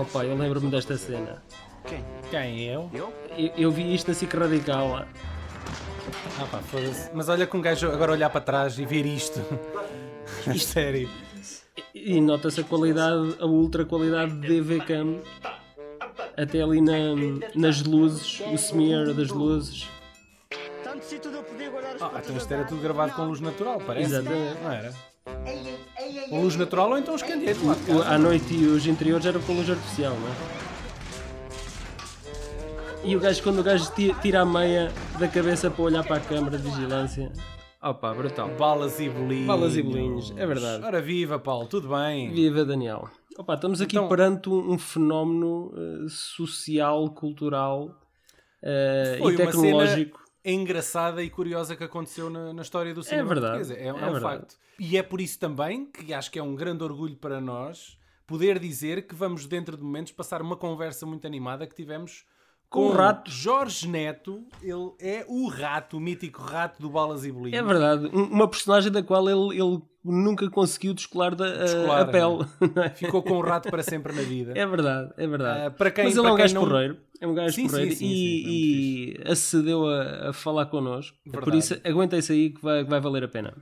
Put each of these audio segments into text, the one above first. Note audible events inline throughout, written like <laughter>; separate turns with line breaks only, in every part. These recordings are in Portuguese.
Opa, eu lembro-me desta cena.
Quem?
Quem? Eu?
Eu?
Eu, eu vi isto na SIC Radical lá.
Ah pá, foda-se. Mas olha que um gajo agora olhar para trás e ver isto. <laughs> Isto sério.
E e nota-se a qualidade, a ultra qualidade de DVCam. Até ali na, nas luzes, o smear das luzes.
Tanto se tudo eu podia guardar os
Ah, então isto era tudo gravado com luz natural, parece.
Exatamente.
Não era? Com luz natural ou então os candeeiros lá de casa.
À noite e os interiores eram com luz artificial, não é? E o gajo, quando o gajo ti- tira a meia da cabeça para olhar para a câmara de vigilância. Opa, brutal.
Balas e bolinhos.
Balas e bolinhos, é verdade.
Ora viva, Paulo, tudo bem?
Viva Daniel. Opa, estamos aqui
Então-
perante um, um fenómeno eh, social, cultural
Foi
e tecnológico.
Engraçada e curiosa que aconteceu na, na história do cinema
verdade,
português. É, é
é
um
verdade.
facto. E é por isso também que acho que é um grande orgulho para nós poder dizer que vamos, dentro de momentos, passar uma conversa muito animada que tivemos
Com o rato.
Jorge Neto. Ele é o rato, o mítico rato do Balas e Bolinhos.
É verdade. Um- Uma personagem da qual ele, ele nunca conseguiu descolar da, a-
Descolar,
a pele. é? <laughs>
Ficou com o rato para sempre na vida.
É verdade, é verdade.
Ah, para quem-
Mas ele é um gajo
não-
porreiro. É um gajo
Sim,
porreiro
sim, sim,
e, e acedeu a, a falar connosco. Por
Verdade.
isso, aguentem-se aí que vai, que vai valer a pena.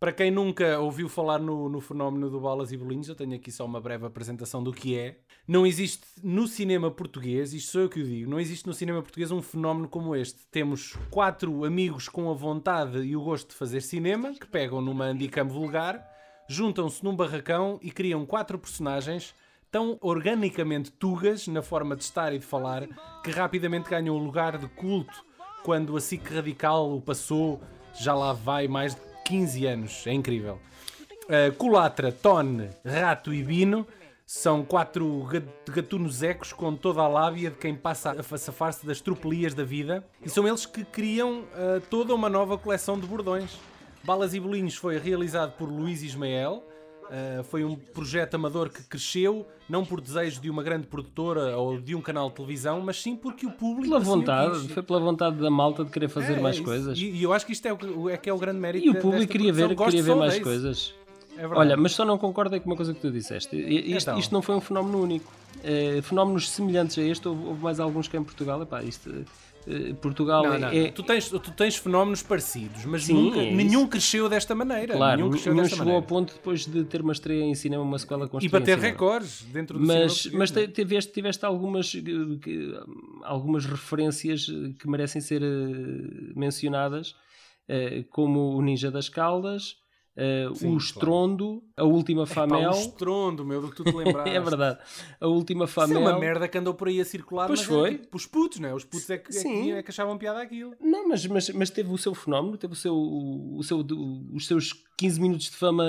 Para quem nunca ouviu falar no, no fenómeno do Balas e Bolinhos, eu tenho aqui só uma breve apresentação do que é. Não existe no cinema português, isto sou eu que o digo, não existe no cinema português um fenómeno como este. Temos quatro amigos com a vontade e o gosto de fazer cinema, que pegam numa handicam vulgar, juntam-se num barracão e criam quatro personagens tão organicamente tugas na forma de estar e de falar que rapidamente ganham o lugar de culto quando a SIC Radical o passou, já lá vai mais de 15 anos, é incrível. Uh, Culatra, Tone, Rato e Bino são quatro ga- gatunos ecos com toda a lábia de quem passa a fa- safar-se das tropelias da vida e são eles que criam uh, toda uma nova coleção de bordões. Balas e Bolinhos foi realizado por Luís Ismael, uh, foi um projeto amador que cresceu não por desejo de uma grande produtora ou de um canal de televisão, mas sim porque o público
Pela
assim
vontade, foi pela vontade da malta de querer fazer
É,
mais
isso.
coisas.
E, e eu acho que isto é, o, é que é o grande mérito
E o público queria ver.
Gosto
queria ver mais
disso.
coisas.
É.
Olha, mas só não concordo com uma coisa que tu disseste. Isto,
Então.
isto não foi um fenómeno único. Eh, fenómenos semelhantes a este, houve, houve mais alguns que em Portugal. Epá, isto, eh, Portugal
Não,
é,
não.
é-
Tu, tens, tu tens fenómenos parecidos, mas
Sim,
nunca,
é
nenhum cresceu desta maneira.
Claro,
nenhum
nenhum, chegou ao
maneira.
ponto depois de ter uma estreia em cinema, uma sequela com
E bater
cinema.
recordes dentro do
Mas,
cinema
mas te- tiveste, tiveste algumas, eh, algumas referências eh, que merecem ser eh, mencionadas, eh, como o Ninja das Caldas, eh,
Sim,
o Estrondo, a Última
Pá,
Famel.
o estrondo, meu, do que tu te <laughs> lembraste.
é verdade. A Última
Isso é
Famel.
uma merda que andou por aí a circular.
Pois
mas
foi.
É, tipo, os putos, né? Os putos é que, é,
Sim.
que, é que achavam piada aquilo.
Não, mas, mas, mas teve o seu fenómeno, teve o seu, o seu, os seus 15 minutos de fama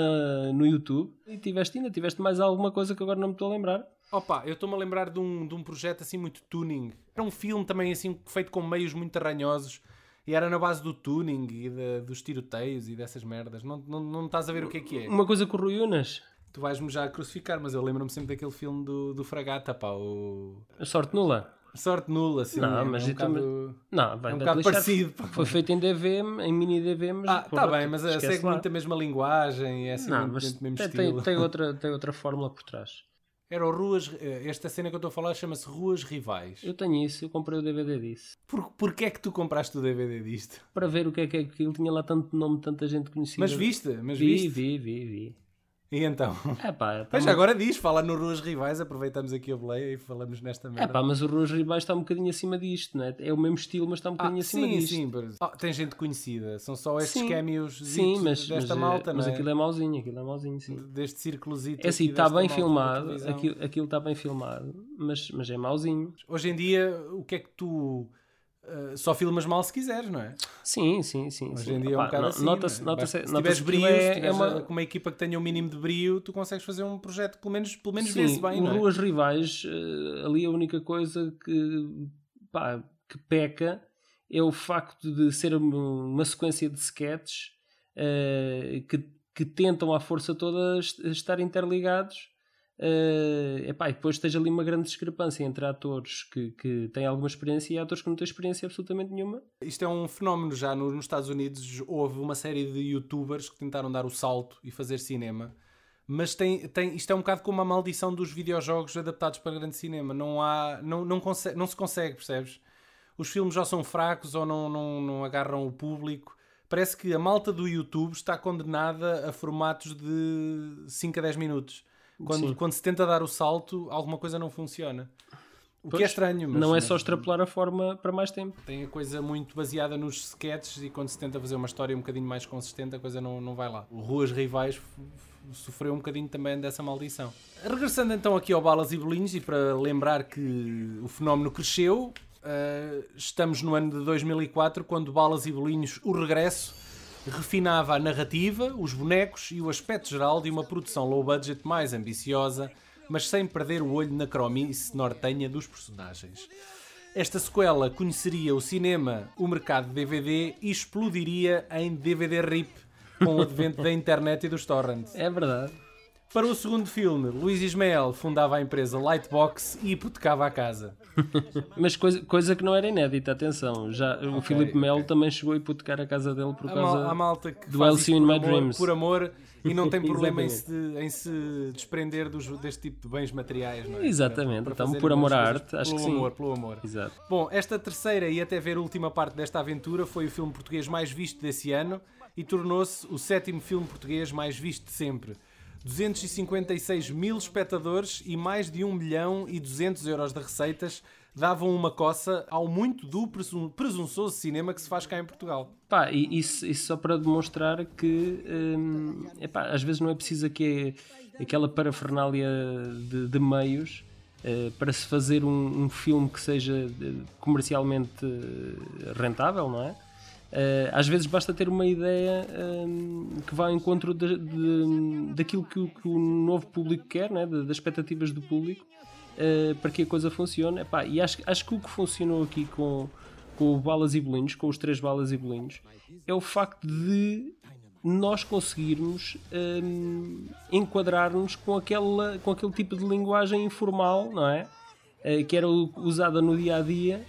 no YouTube. E tiveste ainda, tiveste mais alguma coisa que agora não me estou a lembrar.
Opa, eu estou-me a lembrar de um, de um projeto assim muito tuning. Era um filme também assim feito com meios muito arranhosos. E era na base do tuning e de- dos tiroteios e dessas merdas. Não, não, não estás a ver o que é que é.
Uma coisa com o Rui Unas,
Tu vais-me já crucificar, mas eu lembro-me sempre daquele filme do, do Fragata, pá, o...
a sorte nula.
Sorte nula, assim.
Não,
é,
mas
é um
eu também-
bocado...
Não, vai
É um bocado parecido.
Foi feito em DV, em mini DV, mas.
Ah,
porra,
tá bem, mas eh, segue
lá.
muito a mesma linguagem, é assim,
Não,
muito
mas
do mesmo
tem,
estilo.
tem, tem <laughs> outra, tem outra fórmula por trás.
Era o Ruas... eh, Esta cena que eu estou a falar chama-se Ruas Rivais.
Eu tenho isso, eu comprei o DVD disso.
Por, porquê é que tu compraste o DVD disto?
Para ver o que é que é aquilo. Tinha lá tanto nome, tanta gente conhecida.
Mas viste? Mas
Vi,
viste?
vi, vi, vi.
E então?
É pá, tá
Mas
muito-
agora diz, fala no Ruas Rivais, aproveitamos aqui a boleia e falamos nesta
É
merda.
pá, mas o Ruas Ribais está um bocadinho acima disto, não é? É o mesmo estilo, mas está um
Ah,
bocadinho acima
sim,
disto.
sim, mas- Ah, tem gente conhecida, são só estes
Sim.
cameos
Sim, mas,
desta
mas,
malta,
é, mas
é?
aquilo é mauzinho, aquilo é mauzinho, sim.
Deste círculozito
É assim,
aqui
está bem filmado, aquilo, aquilo está bem filmado, mas, mas é mauzinho.
Hoje em dia, o que é que tu... ah, só filmas mal se quiseres, não é?
Sim, sim, sim.
Hoje em dia é um bocado assim.
Nota-se,
é? Basta- se
nota-se
tiveres
que
brio, se
é, é
tiveres
uma...
com uma equipa que tenha um mínimo de brio, tu consegues fazer um projeto que pelo menos, pelo menos
Sim,
vê-se bem,
o
não é?
Ruas Rivais, eh, ali a única coisa que, pá, que peca é o facto de ser uma, sequência de sketches eh, que, que tentam à força toda est- estar interligados. Eh, epá, e depois esteja ali uma grande discrepância entre atores que, que têm alguma experiência e atores que não têm experiência absolutamente nenhuma.
Isto é um fenómeno já no- nos Estados Unidos. Houve uma série de youtubers que tentaram dar o salto e fazer cinema. mas tem, tem, isto é um bocado como a maldição dos videojogos adaptados para grande cinema. Não, há, não, não, não se consegue, percebes? Os filmes já são fracos ou não, não, não agarram o público. Parece que a malta do YouTube está condenada a formatos de 5 a 10 minutos. Quando, quando se tenta dar o salto, alguma coisa não funciona. O pois, que é estranho, mas.
Não é só extrapolar a forma para mais tempo.
Tem a coisa muito baseada nos sketches e quando se tenta fazer uma história um bocadinho mais consistente, a coisa não, não vai lá. O Ruas Rivais sofreu um bocadinho também dessa maldição. Regressando então aqui ao Balas e Bolinhos e para lembrar que o fenómeno cresceu, uh, estamos no ano de 2004 quando Balas e Bolinhos, o regresso, refinava a narrativa, os bonecos e o aspecto geral de uma produção low budget mais ambiciosa, mas sem perder o olho na cromice nortenha dos personagens. Esta sequela conheceria o cinema, o mercado de DVD e explodiria em DVD RIP com o advento da internet e dos torrents.
É verdade.
Para o segundo filme, Luís Ismael fundava a empresa Lightbox e hipotecava a casa.
Mas coisa, coisa que não era inédita, atenção. Já, okay, o Filipe Melo okay. também chegou a hipotecar a casa dele por a causa mal, a malta que do LC in My
amor,
Dreams.
Por amor e não tem <laughs> problema em se, em se desprender dos, deste tipo de bens materiais. Não é?
Exatamente, para, para então por amor à arte, acho
que
sim.
Amor, pelo amor.
Exato.
Bom, esta terceira e até ver última parte desta aventura foi o filme português mais visto desse ano e tornou-se o sétimo filme português mais visto de sempre. 256 mil espectadores e mais de 1 milhão e 200 euros de receitas davam uma coça ao muito do presunçoso cinema que se faz cá em Portugal.
Pá, e isso, isso só para demonstrar que hum, epá, às vezes não é preciso aquela parafernália de, de meios uh, para se fazer um, um, filme que seja eh, comercialmente eh, rentável, não é? Uh, às vezes basta ter uma ideia um, que vá ao encontro de, de, daquilo que o, que o, novo público quer, né? das expectativas do público, uh, para que a coisa funcione. Epá, e acho, acho que o que funcionou aqui com, com o Balas e Bolinhos, com os três Balas e Bolinhos, é o facto de nós conseguirmos um, enquadrar-nos com, aquela, com aquele tipo de linguagem informal, não é? Uh, que era usada no dia a dia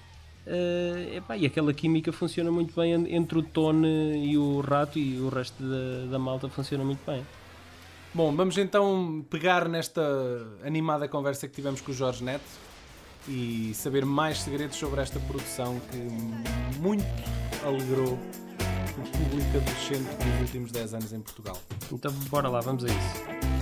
Uh, epá, e aquela química funciona muito bem entre o Tone e o Rato e o resto da, da malta funciona muito bem.
Bom, vamos então pegar nesta animada conversa que tivemos com o Jorge Neto e saber mais segredos sobre esta produção que muito alegrou o público adolescente dos últimos 10 anos em Portugal.
Então bora lá, vamos a isso.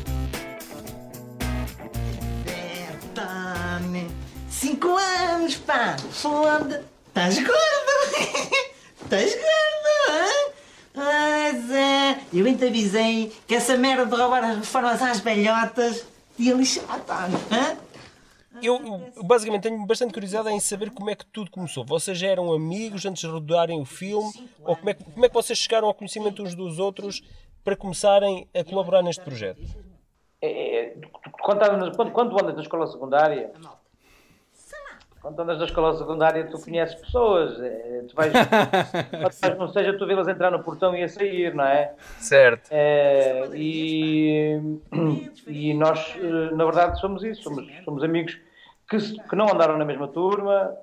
Cinco anos, pá! Foda! Estás gordo! <laughs> Estás gordo, hein? Pois é! Eu ainda avisei que essa merda de roubar as reformas às velhotas ia lixar, pá! Hein?
Eu, basicamente tenho bastante curiosidade em saber como é que tudo começou. Vocês já eram amigos antes de rodarem o filme? Ou como é, que, como é que vocês chegaram ao conhecimento uns dos outros para começarem a colaborar neste projeto?
É, é quando, quando, quando andas na escola secundária, quando andas na escola secundária, tu conheces pessoas. É, tu vais, <laughs> não seja tu vê-las entrar no portão e a sair, não é?
Certo.
É, e, <clears throat> e nós, eh, na verdade, somos isso. Somos, somos amigos que, que não andaram na mesma turma,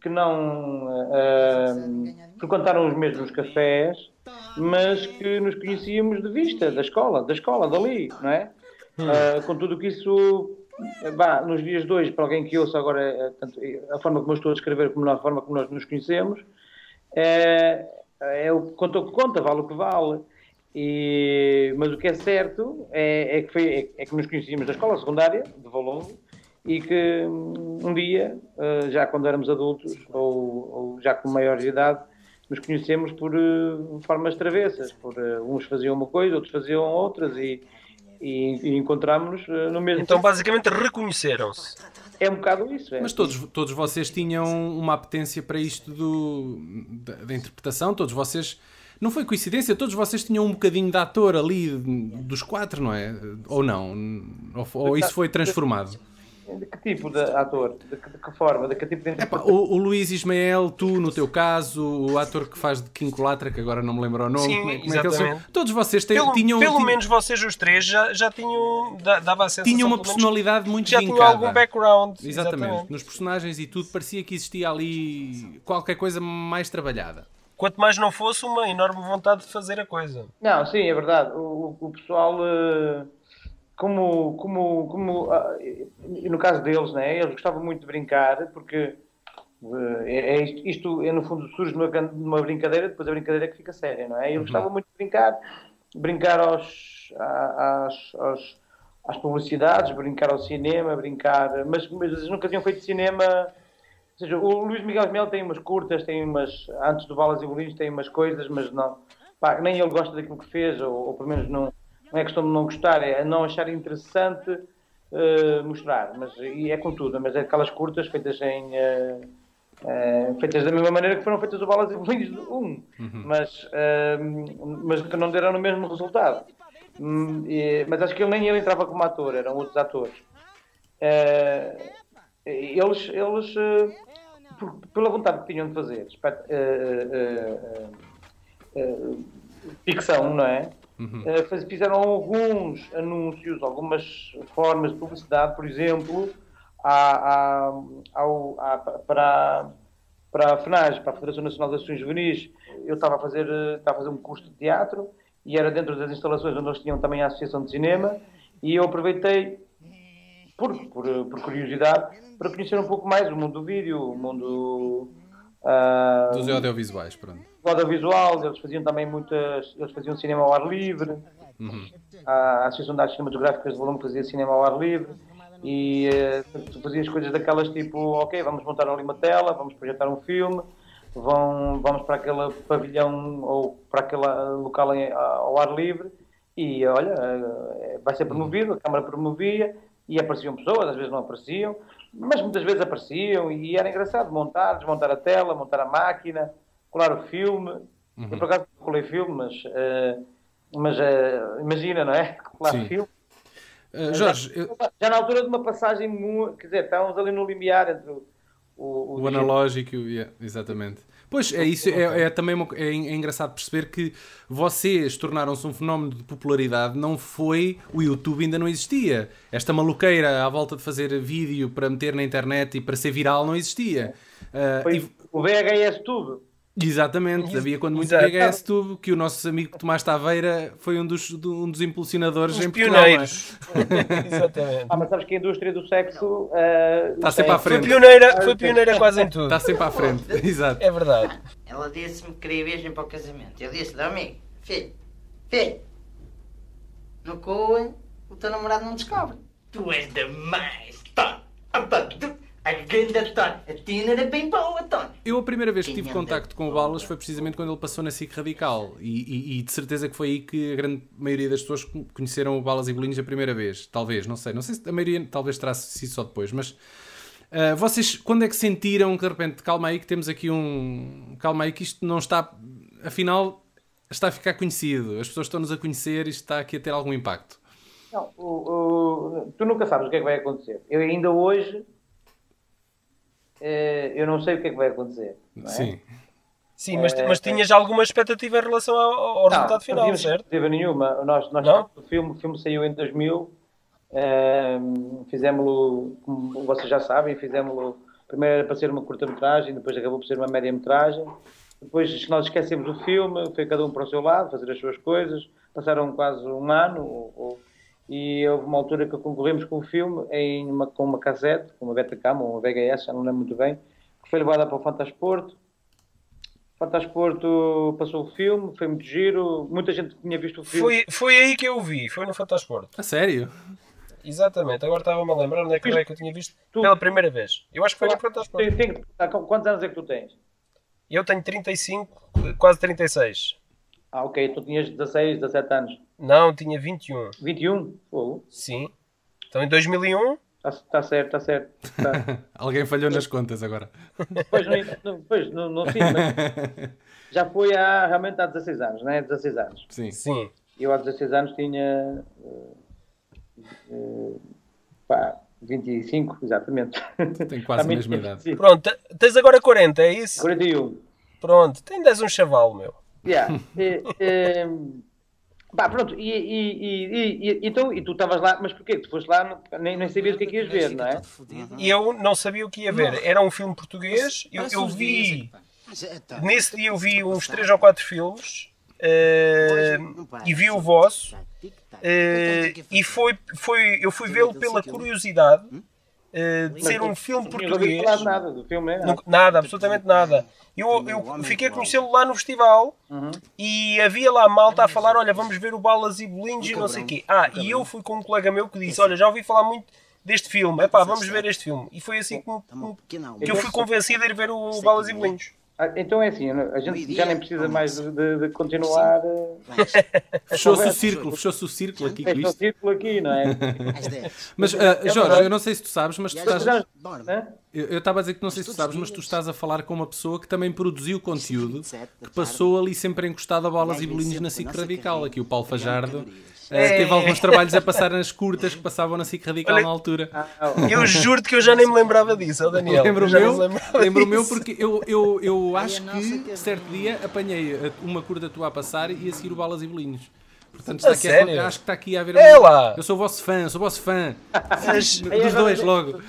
que não uh, frequentaram os mesmos cafés, mas que nos conhecíamos de vista, da escola, da escola, dali, não é? Uh, com tudo que isso bah, nos dias de hoje, para alguém que ouça agora eh, tanto, a forma como eu estou a descrever, como a forma como nós nos conhecemos, é, é o conta o que conta, vale o que vale. E, mas o que é certo é, é que, foi, é, é, que nos conhecíamos da escola secundária, de Valongo, e que um dia, eh, já quando éramos adultos, ou, ou já com maior idade, nos conhecemos por formas travessas. Por, uns faziam uma coisa, outros faziam outras, e, e, e encontramos uh, no mesmo.
Então, basicamente, reconheceram-se.
É um bocado isso. É.
Mas todos, todos vocês tinham uma apetência para isto do, da, da interpretação, todos vocês. Não foi coincidência, todos vocês tinham um bocadinho de ator ali dos quatro, não é? Ou não? Ou, ou isso foi transformado?
De que tipo de ator? De que, de que forma? De que tipo de
Epá, o, o Luís Ismael, tu no teu caso, o ator que faz de Quincolatra, que agora não me lembro o nome,
Sim,
como,
é, como é que eles são?
Todos vocês têm,
pelo,
tinham.
Pelo tinham, menos vocês os três já, já tinham. dava a sensação.
Tinham uma personalidade muito
Já
tinham
algum background.
Exatamente. exatamente. Nos personagens e tudo, parecia que existia ali qualquer coisa mais trabalhada.
Quanto mais não fosse uma enorme vontade de fazer a coisa.
Não, sim, é verdade. O, o pessoal. Uh como, como, como ah, e no caso deles, né, eles gostavam muito de brincar, porque eh, é, é isto, isto é, no fundo surge numa, numa brincadeira, depois a brincadeira é que fica séria, não é? Eles gostavam muito de brincar, brincar aos, às, aos, às publicidades, brincar ao cinema, brincar, mas, mas eles nunca tinham feito cinema. Ou seja, o Luís Miguel Mel tem umas curtas, tem umas, antes do Balas e Bolinhos, tem umas coisas, mas não, pá, nem ele gosta daquilo que fez, ou, ou pelo menos não, não é questão de não gostar, é não achar interessante uh, mostrar, mas e é com tudo, mas é aquelas curtas feitas em. Uh, uh, feitas da mesma maneira que foram feitas o Balas e Bolinhos 1, um, uhum. mas, mas que não deram o mesmo resultado. Um, e, mas acho que ele nem ele entrava como ator, eram outros atores. eles, eles por, pela vontade que tinham de fazer, ficção, não é? Uhum. Uh, fizeram alguns anúncios, algumas formas de publicidade, por exemplo, à, à, ao, à, para, para a FNAG, para a Federação Nacional de Ações Juvenis. Eu estava a, fazer, estava a fazer um curso de teatro e era dentro das instalações onde eles tinham também a Associação de Cinema e eu aproveitei, por, por, por curiosidade, para conhecer um pouco mais o mundo do vídeo, o mundo
Uh, Dos audiovisuais, pronto.
Audiovisual, eles faziam também muitas. Eles faziam cinema ao ar livre. Uhum. A Associação de Artes Cinematográficas de Volume fazia cinema ao ar livre. E uh, fazia as coisas daquelas tipo: ok, vamos montar ali uma tela, vamos projetar um filme, vão, vamos para aquele pavilhão ou para aquele local em, ao ar livre. E olha, uh, vai ser promovido, a Câmara promovia e apareciam pessoas, às vezes não apareciam mas muitas vezes apareciam e era engraçado montar, desmontar a tela, montar a máquina, colar o filme. Uhum. Eu por acaso colei filme, mas, uh, mas uh, imagina, não é? <laughs> Colar Sim. filme.
Uh, Jorge,
já, eu... já, na altura de uma passagem, quer dizer, estávamos ali no limiar entre o,
o, o analógico e o. Yeah, exatamente. Pois é isso, é, é também uma, é, é, engraçado perceber que vocês tornaram-se um fenómeno de popularidade, não foi o YouTube ainda não existia. Esta maluqueira à volta de fazer vídeo para meter na internet e para ser viral não existia.
Uh, e... o VHS tudo.
Exatamente, havia quando muito Exato. VHS Tube que o nosso amigo Tomás Taveira foi um dos, um dos impulsionadores em
pioneiros. <laughs> Exatamente.
Ah, mas sabes que a indústria do sexo
uh, está sempre à frente.
Foi pioneira, foi pioneira quase em tudo.
Está sempre à frente, <laughs> exato.
É verdade.
Ela disse-me que queria virgem para o casamento. Eu disse-lhe, amigo, filho, filho, no Coen o teu namorado não descobre. Tu és demais, tá? A grande Tony. A Tina era bem boa, Tony.
Eu a primeira vez que tive contacto com o Balas foi precisamente quando ele passou na SIC Radical. E, e, e, de certeza que foi aí que a grande maioria das pessoas conheceram o Balas e Bolinhos a primeira vez. Talvez, não sei. Não sei se a maioria talvez terá sido só depois, mas... Uh, vocês, quando é que sentiram que de repente, calma aí que temos aqui um... Calma aí que isto não está... Afinal, está a ficar conhecido. As pessoas estão-nos a conhecer e está aqui a ter algum impacto.
Não, o, o, tu nunca sabes o que é que vai acontecer. Eu ainda hoje eu não sei o que é que vai acontecer. É?
Sim.
Sim, mas, mas tinhas alguma expectativa em relação ao, ao não, resultado final, não certo?
Não nenhuma. Nós, nós não? O, filme, o filme saiu em 2000, um, fizemos-lo, como vocês já sabem, fizemos-lo primeiro era para ser uma curta-metragem, depois acabou por ser uma média-metragem. Depois nós esquecemos o filme, foi cada um para o seu lado, fazer as suas coisas. Passaram quase um ano, ou, ou e houve uma altura que concorremos com o filme em uma, com uma cassete, com uma Betacam ou uma VHS, já não lembro muito bem, que foi levada para o Fantasporto. Fantasporto passou o filme, foi muito giro, muita gente tinha visto o filme.
Foi, foi aí que eu o vi, foi no Fantasporto.
A sério?
Exatamente, agora estava-me a lembrar onde é que, é que eu tinha visto tu... pela primeira vez. Eu acho que foi no Fantasporto.
Tem, tem, quantos anos é que tu tens?
Eu tenho 35, quase 36.
Ah, ok, tu tinhas 16, 17 anos.
Não, tinha 21.
21? Oh.
Sim. Então em 2001.
Está tá certo, está certo. Tá. <laughs>
Alguém falhou nas contas agora.
Pois, não, pois, não, não sim, mas <laughs> já foi há, realmente há 16 anos, não é? 16 anos.
Sim.
Sim.
Eu há 16 anos tinha. Uh, uh, pá, 25, exatamente.
Tem quase a mesma idade.
Pronto, tens agora 40, é isso?
41.
Pronto, tens um chaval, meu.
Yeah. <laughs> e, e, pá, pronto, e, e, e, então, e tu estavas lá, mas porquê? Tu foste lá, nem, nem sabias o que é que ias ver, não é?
E eu não sabia o que ia ver. Era um filme português, eu, eu vi. Nesse dia eu vi uns 3 ou 4 filmes uh, e vi o vosso. eh, e foi, foi, eu fui vê-lo pela curiosidade eh, de ser um filme
Não
português.
falar de nada do filme?
Nunca- Nada, absolutamente nada. Eu, eu fiquei a conhecê-lo lá no festival e havia lá malta a falar: olha, vamos ver o Balas e Bolinhos e não sei o quê. Ah, e eu fui com um colega meu que disse: olha, já ouvi falar muito deste filme, epá, vamos ver este filme. E foi assim que, me- que eu fui convencido a ir ver o Balas e Bolinhos.
Ah, Então é assim, a gente já nem precisa mais de, de- de continuar. eh, <laughs> <laughs>
Fechou-se o círculo, fechou-se o círculo aqui
é o círculo aqui, não é? <laughs>
Mas, ah, Jorge, eu não sei se tu sabes, mas tu estás. Eu eu estava a dizer que não sei se tu sabes, mas tu estás a falar com uma pessoa que também produziu conteúdo que passou ali sempre encostado a bolas e bolinhos na SIC Radical. Aqui o Paulo Fajardo eh, teve alguns trabalhos a passar nas curtas que passavam na SIC Radical
Olha-
na altura.
Eu juro-te que eu já nem me lembrava disso, Daniel.
Lembro
Eu
o
já nem
meu,
me lembrava
lembro o meu
disso.
porque eu, eu, eu acho que certo dia apanhei uma curta tua a passar e a seguir o Balas e Bolinhos. Portanto, aqui a-
sério?
acho que está aqui a haver.
É
um-. Eu sou o vosso fã, sou o vosso fã. Dos dois, logo.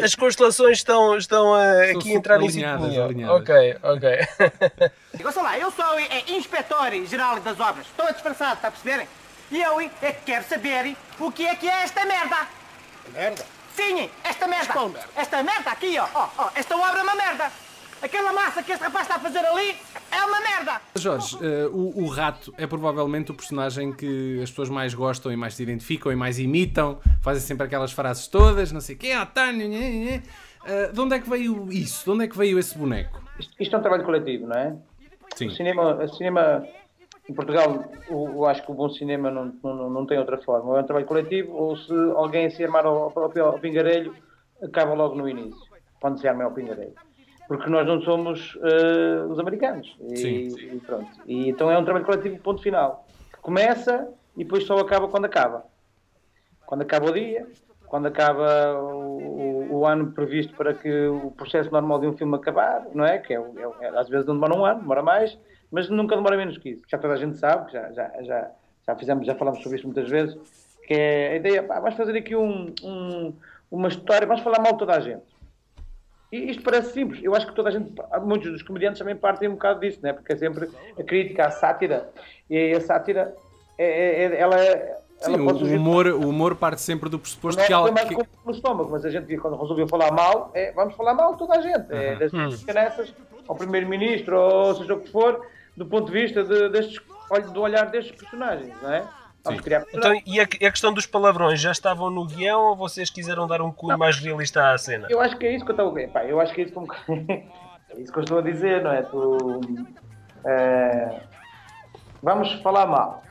É
as constelações estão, estão a-
Estão
aqui a entrar em
alinhadas,
sintonia.
alinhadas.
Ok, ok.
Ouça lá, eu sou é, inspetor-geral das obras. Estou disfarçado, está a perceberem? E eu é que quero saber o que é que é esta merda.
Merda?
Sim, esta merda.
Qual merda?
Esta merda aqui, ó, ó, ó. Esta obra é uma merda. Aquela massa que este rapaz está a fazer ali é uma merda.
Jorge, eh, o, o rato é provavelmente o personagem que as pessoas mais gostam e mais se identificam e mais imitam. Fazem sempre aquelas frases todas, não sei o quê, Otávio, nhê, nhê. Eh, de onde é que veio isso? De onde é que veio esse boneco?
Isto, isto é um trabalho coletivo, não é?
Sim.
O cinema, o cinema em Portugal, o- eu acho que o bom cinema não, não, não tem outra forma. Ou é um trabalho coletivo, ou se alguém se armar ao, ao, ao pingarelho, acaba logo no início, quando se arma ao pingarelho. Porque nós não somos eh, os americanos. E,
Sim.
e pronto. E então é um trabalho coletivo, ponto final. Que começa e depois só acaba quando acaba. Quando acaba o dia, quando acaba o, o- o ano previsto para que o processo normal de um filme acabar, não é? Que é, é é- às vezes não demora um ano, demora mais, mas nunca demora menos que isso. Já toda a gente sabe, que já, já, já, já fizemos, já falamos sobre isso muitas vezes, que é a ideia, pá, vamos fazer aqui um, um- uma história, vamos falar mal de toda a gente. E isto parece simples. Eu acho que toda a gente, muitos dos comediantes também partem um bocado disso, né? porque é sempre a crítica, a sátira. E a sátira, é, é- é- ela, é-
Sim,
ela
o,
pode
o humor, o humor parte sempre do pressuposto
é
que ela.
mais
que-
no estômago, mas a gente quando resolveu falar mal, é, vamos falar mal de toda a gente. É, das canessas ao primeiro-ministro, ou seja o que for, do ponto de vista de, destes, do olhar destes personagens, não é? Vamos criar
Então, e a, e a questão dos palavrões já estavam no guião ou vocês quiseram dar um cunho mais realista à cena?
Eu acho que é isso que eu estou Pá, eu acho que é isso, que <laughs> é isso que eu estou a dizer, não é? Tu, é, vamos falar mal,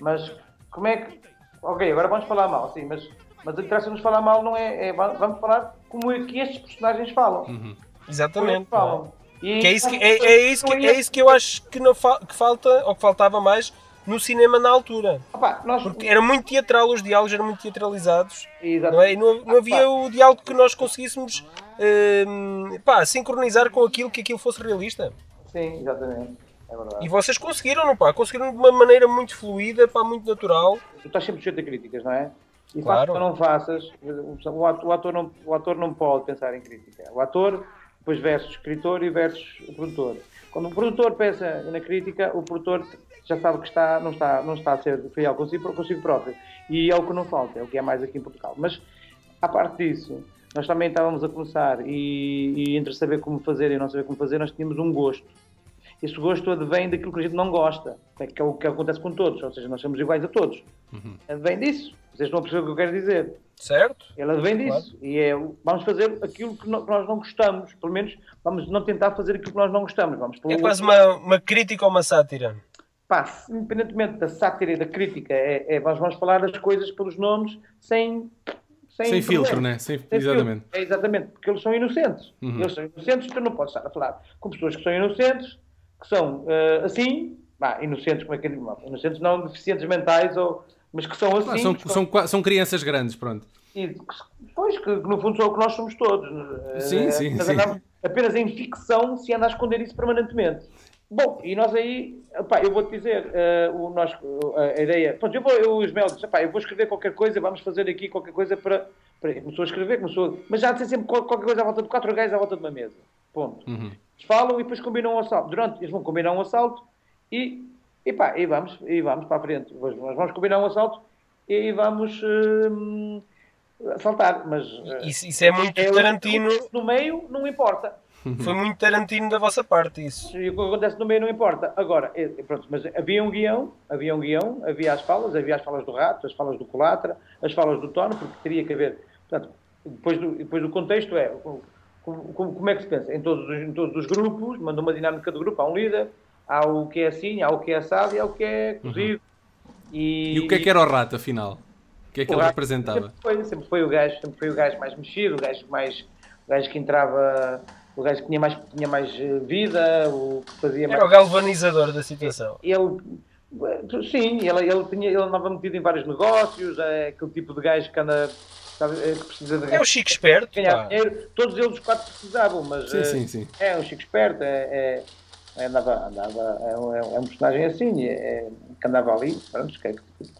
mas como é que. Ok, agora vamos falar mal, sim, mas, mas interessa-nos falar mal, não é, é- Vamos falar como é que estes personagens falam. Eles
Exatamente.
falam. E
Que é, isso que, é, é isso que, é isso que eu acho que, não fa- que falta, ou que faltava mais no cinema na altura.
Opa, nós,
Porque era muito teatral, os diálogos eram muito teatralizados.
Exato.
Não, é? Não, não havia o diálogo que nós conseguíssemos hum, pá, sincronizar com aquilo que aquilo fosse realista.
Sim, exatamente. É verdade.
E vocês conseguiram, não pá? Conseguiram de uma maneira muito fluida, pá, muito natural.
Tu estás sempre sujeito a críticas, não é? E
Claro.
não faças, o ator, o, ator não, o ator não pode pensar em crítica. O ator, depois versus escritor e versus o produtor. Quando o produtor pensa na crítica, o produtor já sabe que está, não, está, não está a ser fiel consigo, consigo próprio. E é o que não falta, é o que é mais aqui em Portugal. Mas, à parte disso, nós também estávamos a começar e, e entre saber como fazer e não saber como fazer, nós tínhamos um gosto. Esse gosto advém daquilo que a gente não gosta, que é o que acontece com todos, ou seja, nós somos iguais a todos. Advém disso. Vocês estão a perceber o que eu quero dizer?
Certo?
Ele advém disso. E é, vamos fazer aquilo que no- que nós não gostamos. Pelo menos vamos não tentar fazer aquilo que nós não gostamos. Vamos
É quase uma, uma crítica ou uma sátira.
Pá, independentemente da sátira e da crítica, é, é- nós vamos falar das coisas pelos nomes sem. Sem,
Sem filtro, né? Sem,
Sem
exatamente.
filtro. É exatamente, porque eles são inocentes.
Uhum.
Eles são inocentes, tu não podes estar a falar com pessoas que são inocentes, que são eh, assim, bah, inocentes, como é que é? Inocentes não deficientes mentais, ou, mas que são assim.
Ah, são,
que
são, qua- são crianças grandes, pronto.
e pois, que, que no fundo são o que nós somos todos.
Sim,
Eh,
sim, sim.
apenas em ficção se anda a esconder isso permanentemente. Bom, e nós aí, pá, eu vou-te dizer, eh, o, nós, a ideia. Pronto, eu vou, eu, o Ismael disse, pá, eu vou escrever qualquer coisa, vamos fazer aqui qualquer coisa para. para começou a escrever, começou. Mas já ser sempre qual- qualquer coisa à volta de quatro gajos à volta de uma mesa. Ponto.
Uhum.
Eles falam e depois combinam um assalto. Durante, eles vão combinar um assalto e e pá, e vamos, e vamos para a frente. Nós vamos combinar um assalto e vamos hum, assaltar. Mas eh,
Isso, isso é muito
é
Tarantino.
No meio não importa.
Foi muito Tarantino da vossa parte, isso.
E o que acontece no meio não importa. Agora, eh, pronto, mas havia um guião, havia um guião, havia as falas, havia as falas do rato, as falas do colatra, as falas do tono, porque teria que haver. Portanto, depois do, depois do contexto é como, como- é que se pensa? Em todos, os, em todos os grupos, manda uma dinâmica do grupo, há um líder, há o que é assim, há o que é assado e há o que é cozido. E,
E o que é que era o rato, afinal? O que é que ele
rato
representava?
Sempre foi, sempre foi o gajo, sempre foi o gajo mais mexido, o gajo mais, o gajo que entrava, o gajo que tinha mais, tinha mais eh, vida, o que fazia mais.
Era o galvanizador da situação.
ele sim, ele, ele, tinha, ele andava metido em vários negócios, é aquele tipo de gajo que anda sabe, é, que precisa de
É o Chico Esperto,
ganhar dinheiro. Todos eles os quatro precisavam, mas
Sim,
eh,
sim, sim.
é um chico esperto, é, é, andava, andava, é, um, é um personagem assim, é, é, que andava ali, pronto, que, é-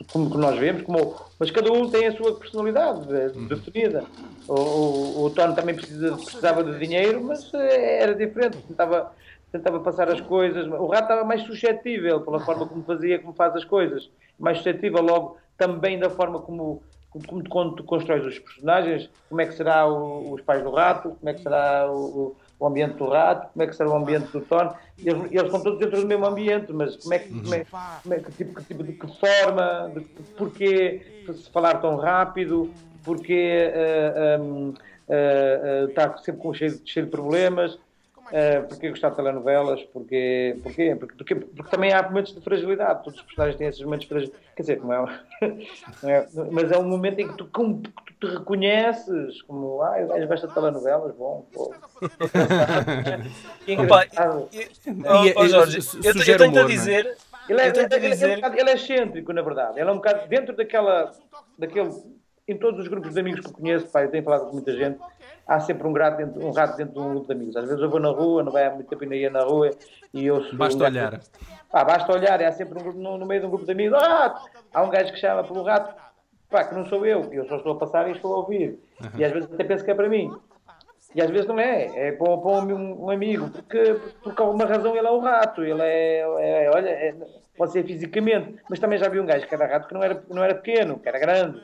como nós vemos, como, mas cada um tem a sua personalidade eh, definida. O, o, o Tony também precisa, precisava de dinheiro, mas eh, era diferente, tentava, tentava passar as coisas. O rato estava mais suscetível pela forma como fazia, como faz as coisas, mais suscetível logo também da forma como como, como, tu constróis os personagens, como é que será o- os pais do rato, como é que será o, o- ambiente do rato, como é que será o ambiente do Thor. Eles, eles estão todos dentro do mesmo ambiente, mas como é que, como é, como é que tipo, que tipo, de que forma, de, porquê se falar tão rápido, porquê eh, hum, eh, eh, estar sempre com cheio, cheio de problemas. Uh, porque gostar de telenovelas, porque, porque, porque, porque, porque também há momentos de fragilidade, todos os personagens têm esses momentos de fragilidade, quer dizer, não é, <laughs> não é- mas é um momento em que tu, como, que tu te reconheces, como, ah, o gajo gosta de telenovelas, bom, pô. <laughs> Que engraçado.
oh, Jorge, eu, eu
sugere
tenho a
é?
dizer.
Ele é,
eu
ele- ele- ele é um bocado- ele é excêntrico, na verdade. Ele é um bocado dentro daquela, daquele, em todos os grupos de amigos que eu conheço, pá, eu tenho falado com muita gente, há sempre um rato dentro, um rato dentro de um grupo de amigos. Às vezes eu vou na rua, não vai há muito tempo ainda ia na rua e eu sou
Basta olhar.
Pá, basta olhar, há sempre um grupo, no, no meio de um grupo de amigos, ah, há um gajo que chama pelo rato, pá, que não sou eu, eu só estou a passar e estou a ouvir. E às vezes até penso que é para mim. E às vezes não é, é para, um, um amigo, porque por alguma razão ele é um rato, ele é, é- olha, é- pode ser fisicamente, mas também já vi um gajo que era rato que não era, não era pequeno, que era grande.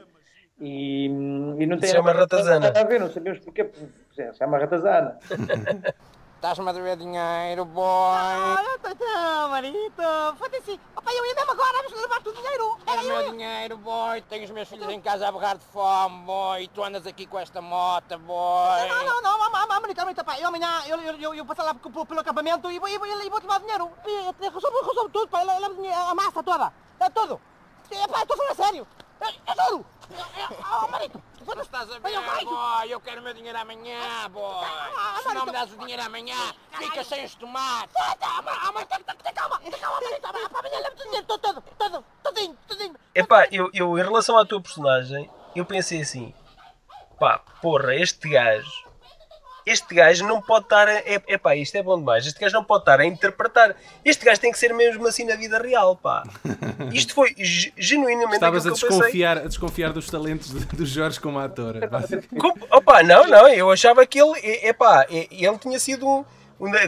E, e não tem
Se chama ratazana.
nada a ver, não sabemos porquê, se chama ratazana. <laughs>
Estás-me a dever dinheiro, boy.
Ah, então, Marito, foda-se. Opa, eu ia mesmo agora, vamos levar-te o dinheiro.
É o meu dinheiro, boy. Tenho os meus filhos em casa a berrar de fome, boy. E tu andas aqui com esta moto, boy.
Não, não, não, não, não, Marito, Marito, pá, eu amanhã, eu, eu, eu, eu passo lá pelo, pelo acampamento e vou, e vou, e vou te dar dinheiro. Resolvo, resolvo tudo, pá, leva a massa toda, é tudo. É, pá, estou falando a sério. É, é tudo. É, é, oh, Marito,
Tu
foda-se.
estás a ver,
caio.
boy. Eu quero o meu dinheiro amanhã, boy. Se não me das o dinheiro amanhã, ficas sem os tomates.
Ah, tá, ah, mas tem, tem, tem calma, tem calma, Marito, pá, pá, amanhã leva-te o dinheiro todo, todo, todo, todinho, todinho.
Epá, eu, eu em relação à tua personagem, eu pensei assim: pá, porra, este gajo, este gajo não pode estar. A, é, epá, isto é bom demais. Este gajo não pode estar a interpretar. Este gajo tem que ser mesmo assim na vida real, pá. <laughs> Isto foi ge- genuinamente
Estavas a desconfiar, a desconfiar dos talentos de- do Jorge como ator.
Com- Opa, não, não, eu achava que ele, e- epá, e- ele tinha sido um,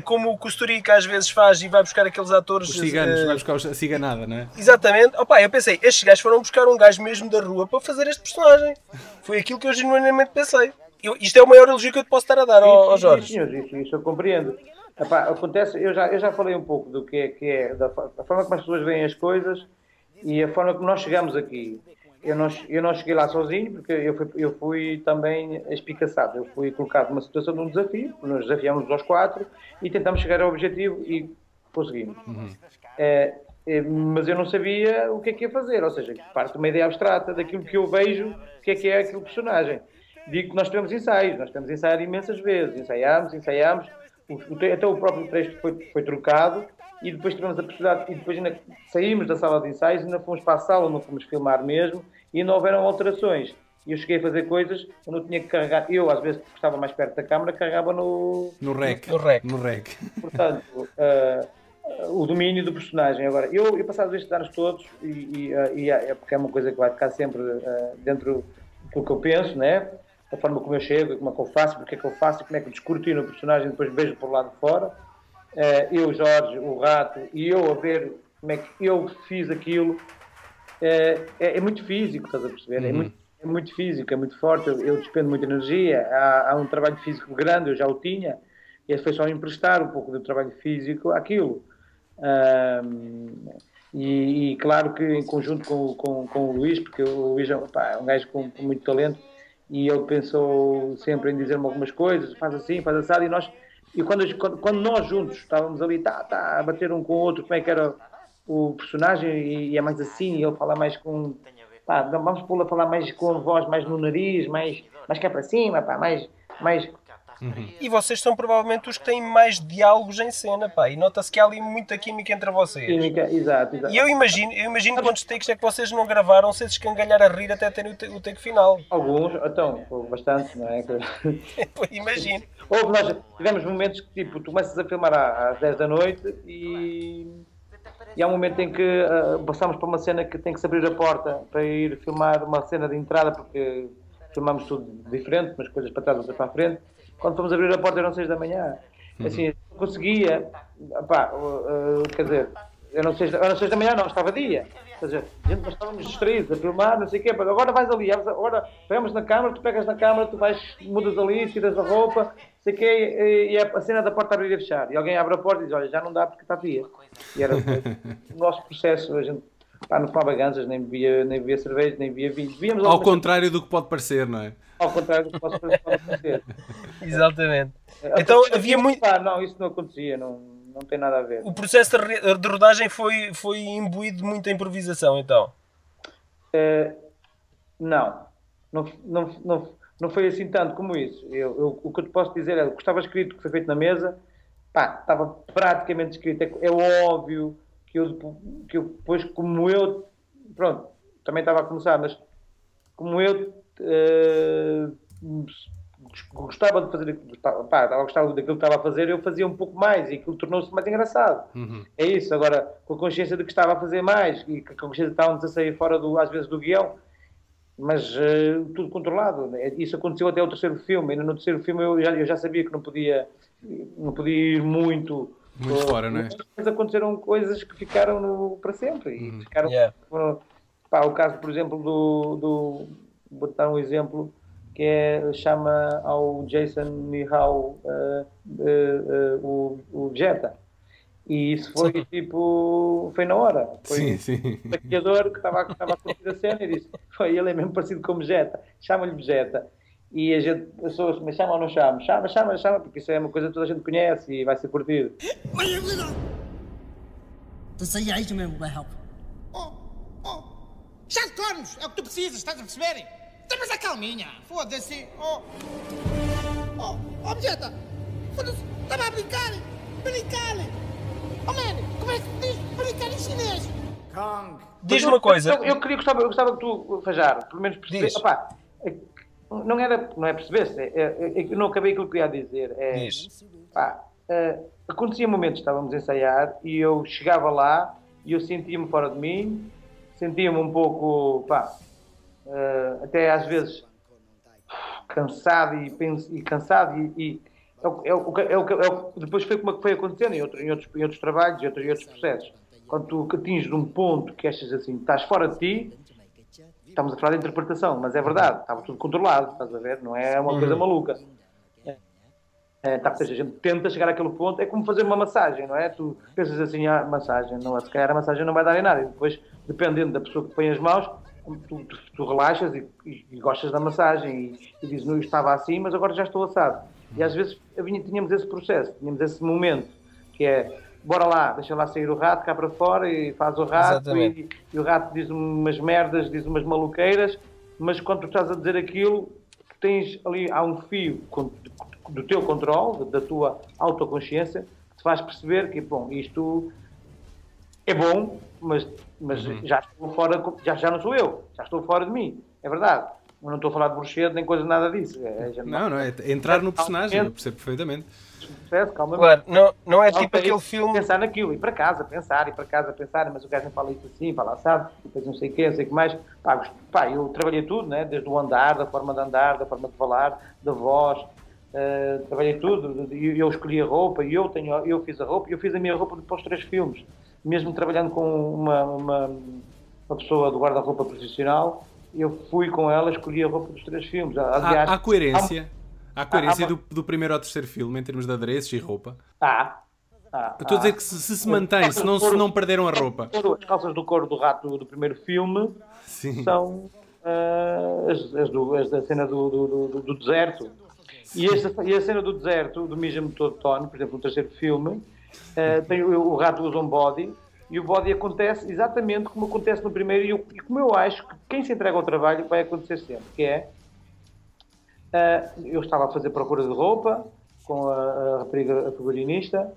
como o Costurica às vezes faz e vai buscar aqueles atores.
Os ciganos,
eh,
vai buscar os- a ciganada, não é?
Exatamente, opa, eu pensei, estes gajos foram buscar um gajo mesmo da rua para fazer este personagem. Foi aquilo que eu genuinamente pensei. Eu- isto é o maior elogio que eu te posso estar a dar, ó, ó
Sim,
Jorge.
senhores, isso, isso eu compreendo. Epá, acontece, eu já, eu já falei um pouco do que é, que é da, da forma como as pessoas veem as coisas e a forma como nós chegamos aqui. Eu não, eu não cheguei lá sozinho, porque eu fui, eu fui também espicaçado. Eu fui colocado numa situação de um desafio, nós desafiámos aos quatro e tentamos chegar ao objetivo e conseguimos. É, é, mas eu não sabia o que é que ia fazer, ou seja, parte de uma ideia abstrata daquilo que eu vejo, o que é que é aquele personagem. Digo que nós tivemos ensaios, nós temos ensaiado imensas vezes, ensaiámos, ensaiámos, o, o, te- até o próprio texto foi, foi trocado e depois tivemos a possibilidade, e depois ainda saímos da sala de ensaios, ainda fomos para a sala, não fomos filmar mesmo, e não houveram alterações. E eu cheguei a fazer coisas onde eu tinha que carregar, eu às vezes estava mais perto da câmara, carregava no,
No rec.
No rec.
No rec.
portanto, <laughs> ah, o domínio do personagem. Agora, eu, eu passados estes anos todos, e, e, ah, e é porque é uma coisa que vai ficar sempre ah, dentro do que eu penso, né? A forma como eu chego, como é que eu faço, porque é que eu faço, como é que eu descortino o personagem, depois vejo por lá de fora. Ah, eu, Jorge, o Rato, e eu a ver como é que eu fiz aquilo. É, é, é muito físico, estás a perceber? É,
Uhum.
muito, é muito físico, é muito forte, eu, eu despendo muita energia. Há, há um trabalho físico grande, eu já o tinha, e foi só emprestar um pouco do trabalho físico àquilo. Ahm, e, e claro que em conjunto com, com, com o Luís, porque o Luís é, um- pá, é um gajo com, com muito talento e ele pensou sempre em dizer-me algumas coisas, faz assim, faz assado, e nós, e quando, quando, quando nós juntos estávamos ali, tá, tá, a bater um com o outro, como é que era o personagem, e, e é mais assim, e ele fala mais com, pá, vamos pô-lo a falar mais com voz, mais no nariz, mais, mais cá para cima, pá, mais, mais,
E vocês são provavelmente os que têm mais diálogos em cena, pá. E nota-se que há ali muita química entre vocês.
química, exato, exato.
E eu imagino, eu imagino quantos takes é que vocês não gravaram sem se escangalhar a rir até terem o, ta- o take final.
Alguns, então, bastante, não é? <laughs>
Imagino.
Houve, nós tivemos momentos que, tipo, tu começas a filmar às 10 da noite e, e há um momento em que ah, passamos para uma cena que tem que se abrir a porta para ir filmar uma cena de entrada, porque filmamos tudo diferente, umas coisas para trás, outras para a frente. Quando fomos abrir a porta eram 6 da manhã. Assim, eu não conseguia, pá, ah, quer dizer, eram 6, da- eram 6 da manhã, não, estava dia. Quer dizer, a gente, nós estávamos distraídos a filmar, não sei o quê, agora vais ali, agora pegamos na câmara, tu pegas na câmara, tu vais, mudas ali, tiras a roupa, não sei o quê, e, e a cena da porta abrir e fechar. E alguém abre a porta e diz, olha, já não dá porque está fria. E era <laughs> o nosso processo, a gente pá, não fumava ganzas, nem bebia, nem bebia cerveja, nem bebia vinho. Bebíamos
Ao contrário do que pode parecer, não é?
ao contrário do que pode acontecer. <laughs>
Exatamente. Então havia muito.
Pá, não, isso não acontecia, não, não tem nada a ver.
O processo de rodagem foi, foi imbuído de muita improvisação, então.
Eh, não. Não, não, não, não foi assim tanto como isso. Eu, eu- o que eu te posso dizer é o que estava escrito, que foi feito na mesa, pá, estava praticamente escrito. É, é óbvio que eu, que eu depois, como eu, pronto, também estava a começar, mas como eu eh, gostava de fazer, gostava, pá, estava a gostar daquilo que estava a fazer, eu fazia um pouco mais e aquilo tornou-se mais engraçado.
Uhum.
É isso, agora com a consciência de que estava a fazer mais e que a consciência de que estávamos a sair fora, do, às vezes, do guião, mas eh, tudo controlado. né? Isso aconteceu até o terceiro filme. Ainda no terceiro filme eu já, eu já sabia que não podia, não podia ir muito.
Muito fora, não é?
Mas aconteceram coisas que ficaram no, para sempre. E
Uhum.
ficaram,
Yeah.
foram- pá, o caso, por exemplo, do, do. Vou dar um exemplo que é, chama ao Jason Mihal eh, eh, eh, o, o Jetta. E isso foi tipo. Foi na hora. Foi
Sim, sim.
o maquiador que estava a curtir a cena e disse: Foi, ele é mesmo parecido com Jetta, chama-lhe Jetta e a gente, as pessoas me chamam ou não chamam? Chama, chama, chama, porque isso é uma coisa que toda a gente conhece e vai ser curtido.
Tu então sei aí mesmo, vai help.
Oh, oh, já de cornos, é o que tu precisas, estás a perceber? Então, Tem a é calminha, foda-se. Oh, oh, oh, objeta, foda-se, estava a brincar, brincar. Oh, man, como é que diz brincar em chinês?
Kong. diz uma coisa.
Eu, eu, eu, queria, gostava, eu gostava que tu, Fajar, pelo menos percebesse é- não era, não é perceber-se, é, é- é não acabei aquilo que eu queria dizer. É, pá, eh, acontecia momentos, estávamos a ensaiar e eu chegava lá e eu sentia-me fora de mim, sentia-me um pouco, pá, eh, até às vezes cansado e, e cansado e, e é o, é o, é o, é o- depois foi como é foi acontecendo em, outro- em outros, em outros trabalhos e outros, em outros processos. Quando tu atinges um ponto que achas assim, estás fora de ti, estamos a falar de interpretação, mas é verdade, estava tudo controlado, estás a ver? Não é uma coisa maluca. É, tá, seja, a gente tenta chegar àquele ponto, é como fazer uma massagem, não é? Tu pensas assim, ah, massagem, não, se calhar a massagem não vai dar em nada, e depois, dependendo da pessoa que põe as mãos, tu, tu- tu relaxas e, e- e gostas da massagem e, e dizes, não, eu estava assim, mas agora já estou assado. E às vezes vinha- tínhamos esse processo, tínhamos esse momento, que é, bora lá, deixa lá sair o rato cá para fora e faz o rato e, e o rato diz umas merdas, diz umas maluqueiras, mas quando tu estás a dizer aquilo, tens ali, há um fio do teu controle, da tua autoconsciência, que te faz perceber que, bom, isto é bom, mas, mas já estou fora, já, já não sou eu, já estou fora de mim, é verdade. Eu não estou a falar de bruxedo nem coisa nada disso. É, gente
Não, não, é entrar no personagem, eu percebo perfeitamente.
Processo, calmamente.
Claro, não, não é
Não,
tipo aquele filme.
Pensar naquilo, ir para casa, pensar, ir para casa, pensar, mas o gajo não fala isso assim, fala assado, depois não sei o quê, não sei o que mais. Pá, pá, eu trabalhei tudo, né? desde o andar, da forma de andar, da forma de falar, da voz, eh, trabalhei tudo. E eu escolhi a roupa, e eu, tenho, eu fiz a roupa, eu fiz a minha roupa para os três filmes. mesmo trabalhando com uma, uma, uma pessoa do guarda-roupa profissional, eu fui com ela, escolhi a roupa dos três filmes. Aliás,
Há, há coerência. Há coerência
há-
do, do primeiro ao terceiro filme em termos de adereços e roupa.
há- há-
Eu estou a
há-
dizer que se se, se mantém, se não, se não perderam a roupa.
As calças do couro do rato do, primeiro filme
Sim.
são ah, as, as do- as da cena do, do, do- deserto. E, esta- e a cena do deserto, do Mija-me todo Tony, por exemplo, no terceiro filme, ah, tem o, o rato usa um body e o body acontece exatamente como acontece no primeiro e, eu- e como eu acho que quem se entrega ao trabalho vai acontecer sempre, que é ah, eu estava a fazer procura de roupa com a, a figurinista,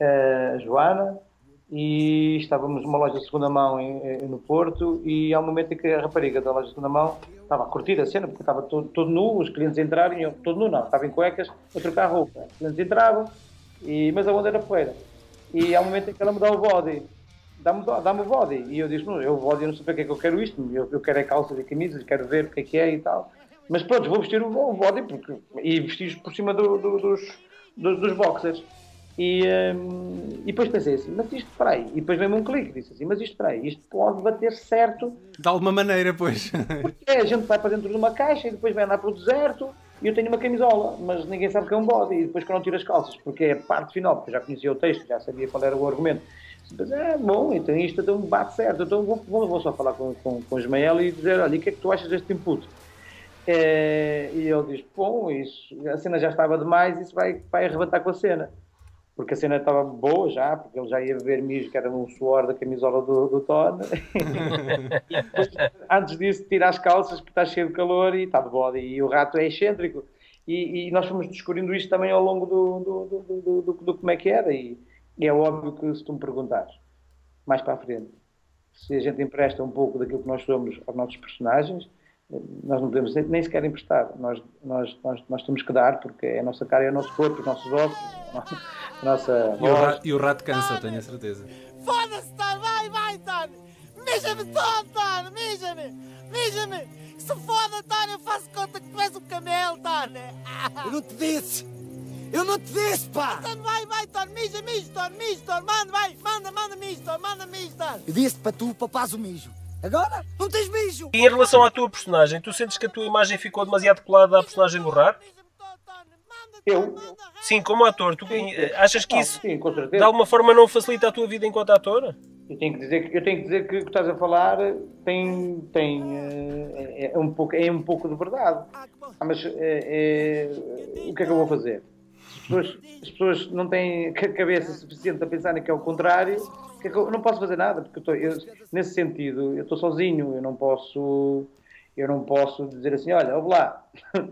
a Joana, e estávamos numa loja de segunda mão em- em- no Porto e há um momento em que a rapariga da loja de segunda mão estava a curtir a cena porque estava todo, todo nu, os clientes entraram e eu, todo nu não, estava em cuecas a trocar roupa. Os clientes entravam, e, mas a onda era poeira. E há um momento em que ela me dá o body, dá-me dá o body. E eu disse, não, eu o body eu não sei para que é que eu quero isto, eu, eu quero é calças e camisas, quero ver o que é que é e tal. Mas pronto, vou vestir o, o body porque, e vestir por cima do- do- dos, dos, dos boxers. E, hum, e depois pensei assim, mas isto, espera aí. E depois veio-me um clique, disse assim, mas isto, espera aí, isto pode bater certo
De alguma maneira, pois.
porque a gente vai para dentro de uma caixa e depois vai andar para o deserto e eu tenho uma camisola, mas ninguém sabe que é um body. E depois quando eu tiro as calças, porque é a parte final, porque eu já conhecia o texto, já sabia qual era o argumento. Mas, é bom, então isto então bate certo. Então vou, vou, vou só falar com, com, com o Ismael e dizer, olha, o que é que tu achas deste input? É, e ele diz, bom, isso, a cena já estava demais, isso vai, vai arrebentar com a cena. Porque a cena estava boa já, porque ele já ia beber mijo, que era um suor da camisola do, do Tony. <laughs> Antes disso, tira as calças porque está cheio de calor e está de bode. E o rato é excêntrico. E, e nós fomos descobrindo isto também ao longo do, do, do, do, do- do como é que era. E, e é óbvio que se tu me perguntares mais para a frente se a gente empresta um pouco daquilo que nós somos aos nossos personagens, nós não podemos nem- sequer emprestar. Nós, nós, nós, nós temos que dar, porque é a nossa cara, é o nosso corpo, os nossos ossos, a nossa
E o, rato, e o rato cansa, tenho a certeza.
Foda-se, Tano! Vai, vai, Tano! Mija-me todo, Tano! Mija-me! Mija-me! Se foda, Tano! Eu faço conta que tu és um camelo, Tano! <laughs> Eu não te disse! Eu não te disse, pá! Tano, vai, vai, Tano! Mija, mija, Tano! Mija, Tano! Manda, vai! Manda, manda, mijo, Tano! Manda, mijo, Tano! Eu disse para tu papares o mijo! Agora não tens mijo!
E em relação à tua personagem, tu sentes que a tua imagem ficou demasiado colada à personagem do!
Manda,
Eu?
Sim, como ator, tu eh, achas que
Não,
isso
Sim, com
de alguma forma não facilita a tua vida enquanto ator?
Eu tenho que dizer que, eu tenho que, dizer que o que estás a falar tem, tem eh, é, um pouco, é um pouco de verdade. Ah, mas eh, o que é que eu vou fazer? As pessoas, as pessoas não têm ca- cabeça suficiente a pensarem que é o contrário. É que eu, não posso fazer nada, porque eu estou- eu, nesse sentido eu estou sozinho, eu não posso eu não posso dizer assim, olha, ouve lá, <laughs>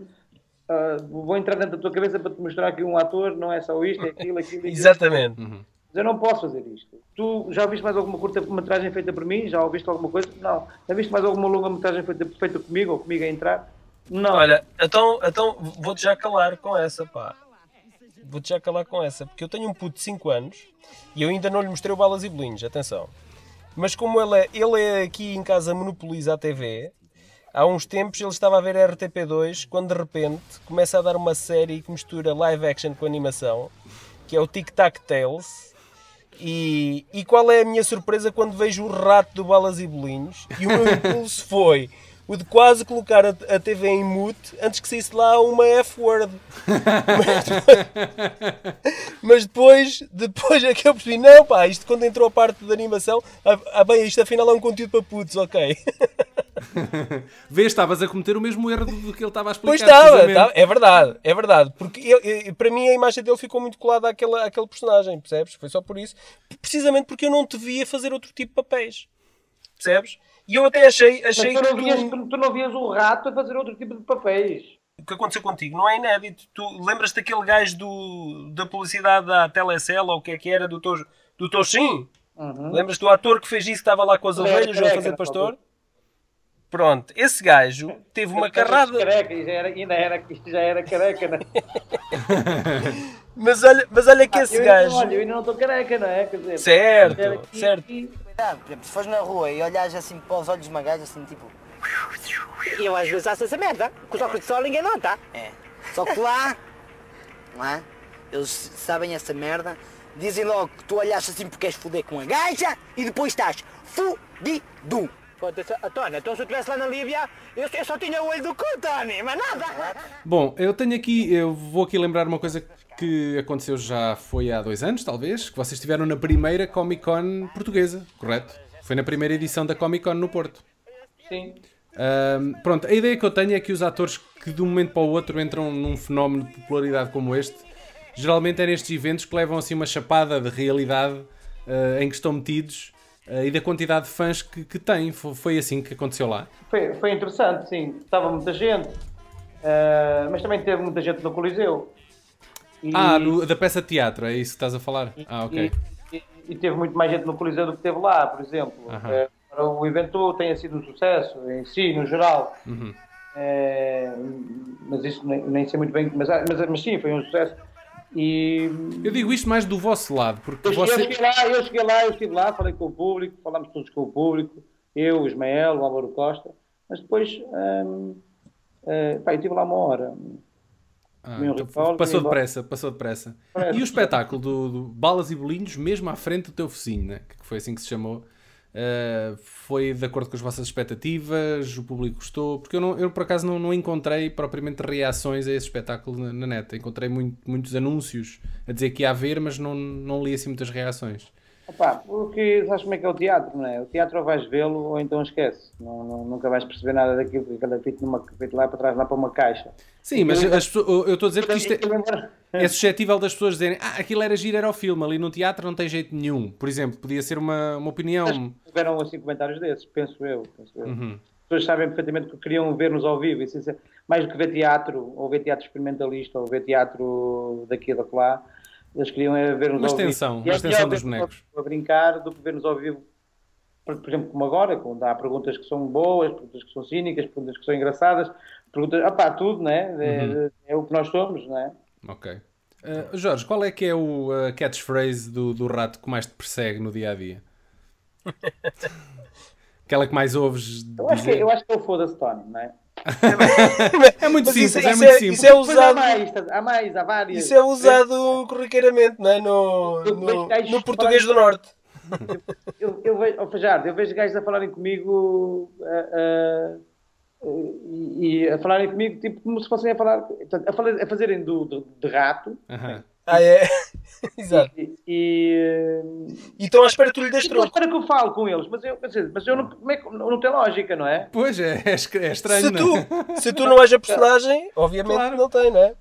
ah, vou entrar dentro da tua cabeça para te mostrar que um ator não é só isto, é aquilo, aquilo, <laughs> aquilo.
Exatamente.
Mas eu não posso fazer isto. Tu já ouviste mais alguma curta-metragem feita por mim? Já ouviste alguma coisa? Não. Já viste mais alguma longa-metragem feita, feita comigo ou comigo a entrar? Não.
Olha, então, então vou-te já calar com essa, pá. Vou-te já calar com essa, porque eu tenho um puto de 5 anos e eu ainda não lhe mostrei o Balas e Bolinhos, atenção. Mas como ele é, ele é aqui em casa monopoliza a TV, há uns tempos ele estava a ver a RTP2 quando de repente começa a dar uma série que mistura live action com animação, que é o Tic Tac Tales. E, e qual é a minha surpresa quando vejo o rato do Balas e Bolinhos? E o meu impulso foi o de quase colocar a, a TV em mute antes que saísse lá uma F-word. <laughs> Mas depois, depois é que eu percebi, não pá, isto quando entrou a parte da animação, ah, ah, bem, isto afinal é um conteúdo para putos, ok. <laughs>
Vês, estavas a cometer o mesmo erro do que ele estava a explicar.
Pois estava, é verdade, é verdade. Porque ele- ele- para mim a imagem dele ficou muito colada àquele personagem, percebes? Foi só por isso. Precisamente porque eu não te via fazer outro tipo de papéis. Percebes? E eu até achei, achei
tu não,
que
vias,
tu-
tu, tu não vias o rato a fazer outro tipo de papéis.
o que aconteceu contigo não é inédito. Tu lembras-te daquele gajo do, da publicidade da Telecel ou o que é que era do, Tor, do Toxin? Lembras-te do ator que fez isso que estava lá com as ovelhas a
careca,
fazer pastor? Pronto, esse gajo teve uma carrada.
Careca, já era, ainda era, isto já era careca, não é? <laughs>
Mas olha, mas olha que esse
eu, ainda-
gajo.
Olha, eu ainda não estou careca, não é? Dizer,
Certo,
aqui-
por exemplo, se fores na rua e olhares assim para os olhos de uma gaja, assim, tipo... E eu às vezes faço essa merda, com os óculos de sol ninguém nota. É. Só que lá, não é? Eles sabem essa merda
dizem logo que tu olhaste assim porque queres foder com a gaja e depois estás fudido.
Tony, então se eu estivesse lá na Líbia, eu, eu só tinha o olho do cu, Tony, mas nada.
Bom, eu tenho aqui, eu vou aqui lembrar uma coisa que aconteceu já foi há dois anos, talvez, que vocês estiveram na primeira Comic Con portuguesa, correto? Foi na primeira edição da Comic Con no Porto.
Sim.
Ahm, pronto, a ideia que eu tenho é que os atores que de um momento para o outro entram num fenómeno de popularidade como este, geralmente é nestes eventos que levam assim uma chapada de realidade ah, em que estão metidos ah, e da quantidade de fãs que, que têm. Foi, foi assim que aconteceu lá.
Foi, foi interessante, sim. Estava muita gente, eh, mas também teve muita gente no Coliseu. E,
Ah, no- da peça de teatro, é isso que estás a falar? Ah, ok.
e, e- e teve muito mais gente no Coliseu do que teve lá, por exemplo. Para o evento tenha sido um sucesso em si, no geral. Eh, mas isso nem, nem sei muito bem, mas, mas, mas sim, foi um sucesso. E
Eu digo isto mais do vosso lado, porque
eu,
você...
eu cheguei lá, eu cheguei lá, eu estive lá, falei com o público, falámos todos com o público, eu, o Ismael, o Álvaro Costa, mas depois hum, eh, pá, eu estive lá uma hora.
Ah, então passou depressa, passou depressa. E o espetáculo do, do Balas e Bolinhos, mesmo à frente do teu focinho, né? que foi assim que se chamou, uh, foi de acordo com as vossas expectativas, o público gostou, porque eu, não, eu por acaso não, não encontrei propriamente reações a esse espetáculo na, na net. Encontrei muito- muitos anúncios a dizer que ia haver, mas não, não li assim muitas reações.
Opa, porque sabes como é que é o teatro, não é? O teatro ou vais vê-lo ou então esquece. Não, não- nunca vais perceber nada daquilo, porque é feito, numa, feito lá para trás, lá para uma caixa.
Sim, mas
Eu-
pessoas- eu estou a dizer que isto é,
Eu lembro-
é suscetível das pessoas dizerem ah, aquilo era giro, era o filme, ali no teatro não tem jeito nenhum. Por exemplo, podia ser uma, uma opinião.
Tiveram assim comentários desses, penso eu. Penso eu.
Uhum.
As pessoas sabem perfeitamente que queriam ver-nos ao vivo, isso, isso mais do que ver teatro, ou ver teatro experimentalista, ou ver teatro daqui e da lá. Eles queriam é ver-nos ao vivo.
extensão,
E
uma
é
extensão dos bonecos.
A brincar do que ver-nos ao vivo, por, por exemplo, como agora, quando há perguntas que são boas, perguntas que são cínicas, perguntas que são engraçadas, perguntas, opá, tudo, né? É,
Uhum.
é o que nós somos, né?
Ok. Uh, Jorge, qual é que é o uh, catchphrase do, do rato que mais te persegue no dia a dia? <laughs> Aquela que mais ouves
Eu acho que, eu acho que é o foda-se Tony, não é?
É muito
Mas
simples,
isso-
é
isso
muito
é-
simples.
isso é
Pois há
usado,
mais, há mais, há várias.
isso é usado corriqueiramente, não é? No, no, no português do Norte.
Eu, eu vejo, oh, Fajardo, eu vejo gajos a falarem comigo ah, ah, e, e a falarem comigo tipo como se fossem a falar, a, falar- a fazerem do, do- de rato
Aham.
Ah, é? <laughs> Exato.
e, e,
E estão à espera que tu lhe des
então,
troco.
espera que eu falo com eles, mas eu, mas eu não, como é que- não, não tem lógica, não é?
Pois é, é, é estranho.
Se
não
tu,
é?
se tu não és a personagem, obviamente
Claro.
não tem, não é?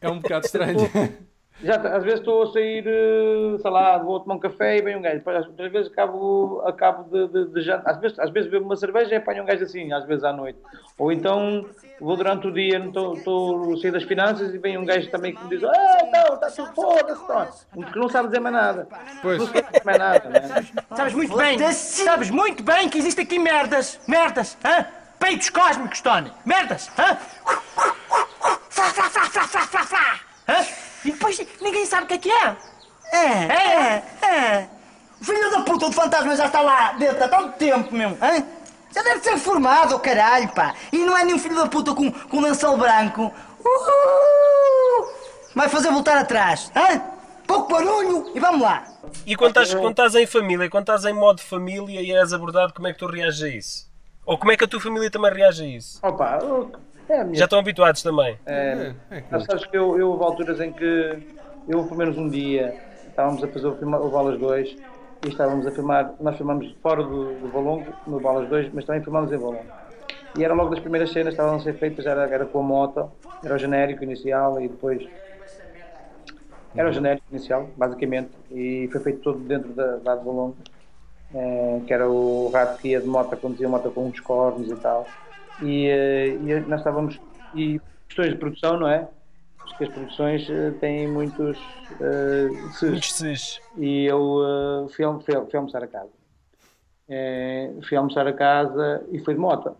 É um bocado estranho. <laughs>
Já, às vezes estou a sair, eh, sei lá, vou tomar um café e vem um gajo. Depois, Outras vezes acabo, acabo de, de, de jantar. Às vezes, às vezes bebo uma cerveja e apanho um gajo assim, às vezes à noite. Ou então vou durante o dia, estou- estou a sair das finanças e vem um gajo também que me diz: Ah, não, está tudo foda-se, Tony." Porque não sabe dizer mais nada.
Pois.
Não sabe dizer mais nada, não é?
Sabes muito bem, sabes muito bem que existem aqui merdas, merdas, hã? Peitos cósmicos, Tony, merdas, hã? Frá, frá, frá, frá, frá, frá, frá. Hã? E depois ninguém sabe o que é que é.
É, é, é. O filho da puta do fantasma já está lá dentro há tanto tempo, meu. Hein? Já deve ser formado, oh, caralho, pá. E não é nenhum filho da puta com, com lençol branco. Uhul! Vai fazer voltar atrás, hein? Pouco barulho e vamos lá.
E quando estás, quando estás em família, quando estás em modo família e és abordado, como é que tu reages a isso? Ou como é que a tua família também reage a isso?
Opa, é minha
Já estão habituados também.
É, é
Ah, sabes que eu, eu houve alturas em que eu, pelo menos um dia, estávamos a fazer o, filma, o Balas 2 e estávamos a filmar, nós filmamos fora do, do Balongo, no Balas 2, mas também filmamos em Balongo. E era logo das primeiras cenas, estavam a ser feitas, era, era com a moto, era o genérico inicial e depois. Era o genérico inicial, basicamente, e foi feito todo dentro da, da de Balongo, eh, que era o rato que ia de moto, conduzia a moto com uns cornos e tal. E, eh, e nós estávamos. E questões de produção, não é? Porque as produções eh, têm muitos. ses.
Muitos ses.
E eu eh, fui, fui, fui almoçar a casa. Eh, fui almoçar a casa e fui de moto.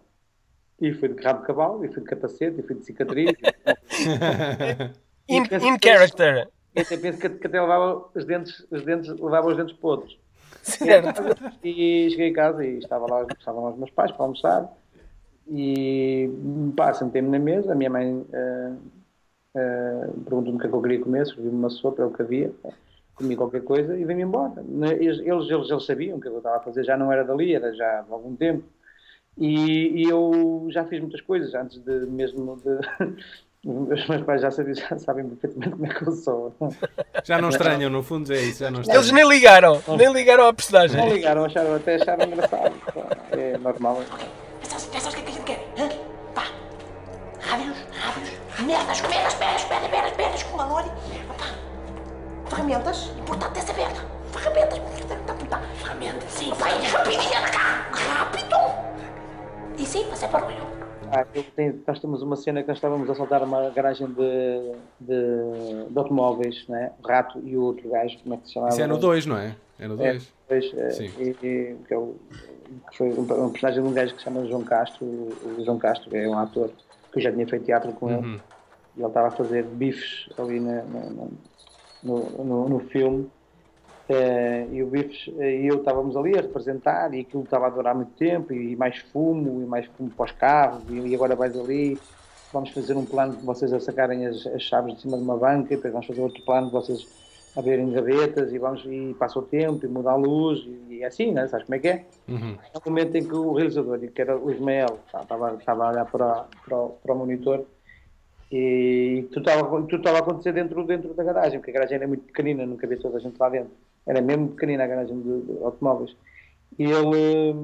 E fui de rabo de cavalo, e fui de capacete, e fui de cicatriz. <laughs>
In, in character.
e até penso que, que até levava os dentes, os dentes, levava os dentes podres.
Certo.
E cheguei a casa e estava lá, estavam lá os meus pais para almoçar. E pá, sentei-me na mesa. A minha mãe eh, eh, perguntou-me o que é que eu queria comer, serviu-me uma sopa, é o que havia. comi qualquer coisa e vim-me embora. Né, Eles, eles, eles, sabiam que eu estava a fazer, já não era dali, era já há algum tempo. E, e eu já fiz muitas coisas antes de mesmo de. <laughs> Os meus pais já sabem, já sabem perfeitamente como é que eu sou.
Já não estranham, no fundo é isso. Já não estranham.
Eles nem ligaram, nem ligaram à personagem.
Não ligaram, acharam, até acharam engraçado. É normal.
Sabes Rádios, rádios, merdas, merdas, merdas, merdas, merdas, merdas, com valor. Ferramentas, importante essa merda. Ferramentas, tá, tá. ferramentas, sim. Vai, rapidinho, cá, rápido. E sim, fazer barulho.
Ah, eu tenho- nós temos uma cena que nós estávamos a saltar uma garagem de, de, de automóveis, né? o rato e o outro gajo, como é que se chamava?
Isso é no 2, não é? É no
É,
2.
pois, é,
Sim.
e, e- que é o, que foi um, um personagem de um gajo que se chama João Castro. O o João Castro é um ator que eu já tinha feito teatro com ele.
Uhum.
E ele estava a fazer bifes ali na- na- no, no, no filme. Eh, e o bifes, eh, e eu estávamos ali a representar e aquilo estava a durar muito tempo e, mais fumo e mais fumo para os carros e, e agora vais ali vamos fazer um plano de vocês a sacarem as, as chaves de cima de uma banca e depois vamos fazer outro plano de vocês abrirem gavetas e vamos e passa o tempo e muda a luz e, é assim, né? sabes como é que é?
Uhum.
É momento em que o realizador, que era o Ismael, tá, estava, estava a olhar para, para, o- para o monitor e tudo estava, tudo estava a acontecer dentro, dentro da garagem, porque a garagem era muito pequenina, não cabia toda a gente lá dentro. Era mesmo pequenina a garagem de, de automóveis. E ele.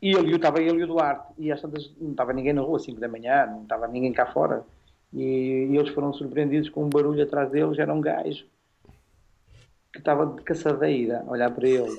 E ele, eu estava ele e o Duarte, e às tantas não estava ninguém na rua, 5 da manhã, não estava ninguém cá fora. E, e eles foram surpreendidos com um barulho atrás deles, era um gajo que estava de caçadeira a olhar para ele. <laughs>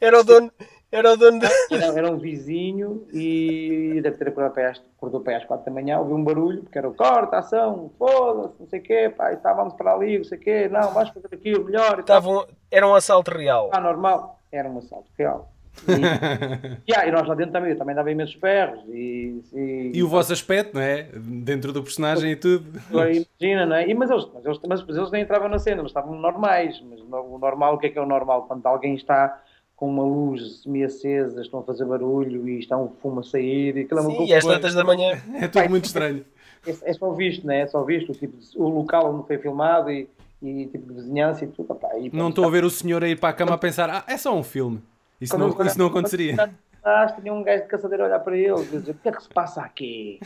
Era o dono, era o dono da...
Era, era um vizinho e deve ter acordado para aí às, acordou para às 4 da manhã, ouviu um barulho, porque era o corta, ação, foda-se, não sei o quê, pá, estávamos para ali, não sei o quê, não, vamos fazer aquilo melhor.
Estavam, era um assalto real.
Ah, normal, era um assalto real. <laughs> E, ah, e nós lá dentro também, eu também dava imensos ferros e, e,
E o vosso aspecto, não é? Dentro do personagem e tudo.
Imagina, não é? E, mas, eles, mas, eles, mas, mas eles nem entravam na cena, eles estavam normais. Mas o normal, o que é que é o normal? Quando alguém está com uma luz semi-acesa, estão a fazer barulho e está um fumo a sair. E aquilo é uma
Sim,
coisa-
e às tantas da manhã. <laughs>
É tudo muito estranho.
É, é só visto, não é? É só visto o, tipo, de- o local onde foi filmado e, e tipo de vizinhança e tudo. opá, e,
Não estou a ver o senhor a ir para a cama a pensar, ah, é só um filme. Isso não, isso não aconteceria.
Ah, tinha um gajo de caçadeira a olhar para ele e dizer: o que é que se passa aqui?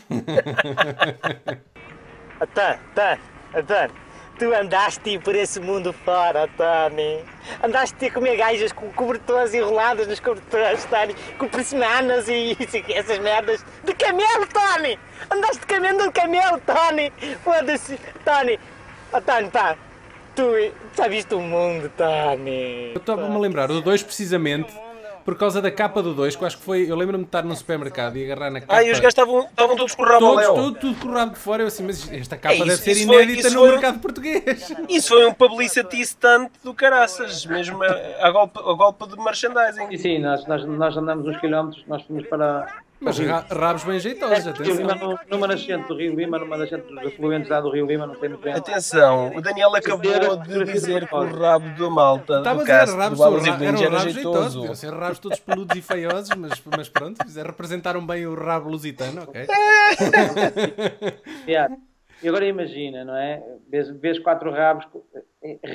Antônio, Antônio, Antônio, tu andaste por esse mundo fora, Tony. Andaste a comer gajas com cobertores enroladas nos cobertores, Tony, com persianas e essas merdas. De camelo, Tony! Andaste de camelo de camelo, Tony! Foda-se, Tony! Oh, Tony, pá, tu já viste o mundo, Tony!
Eu estava-me a lembrar do 2 precisamente por causa da capa do 2, que eu acho que foi. Eu lembro-me de estar num supermercado e agarrar na capa.
Ah, e os gajos estavam, todos com o rabo
Todos, tudo, tudo com o rabo de fora. Eu assim, mas esta capa
É, isso-
deve ser
isso foi-
inédita
isso
no
foi-
mercado português.
Isso foi um publicity stunt do caraças, mesmo a, a golpe, a golpe de merchandising.
E sim, nós, nós, nós andamos uns quilómetros, nós fomos para.
Mas ra- rabos bem jeitosos,
Rio Lima,
atenção.
no- numa nascente do Rio Lima, numa nascente dos afluentes lá do Rio Lima, não tem muito bem.
Atenção, o Daniel acabou de dizer que o rabo da malta
Estava a
do
dizer
cast do
rabos,
Balas e era jeitoso.
Deviam ser rabos todos peludos e feiosos, mas, mas pronto, representaram bem o rabo lusitano, ok? <laughs>
Yeah. E agora imagina, não é? Vês, vês quatro rabos,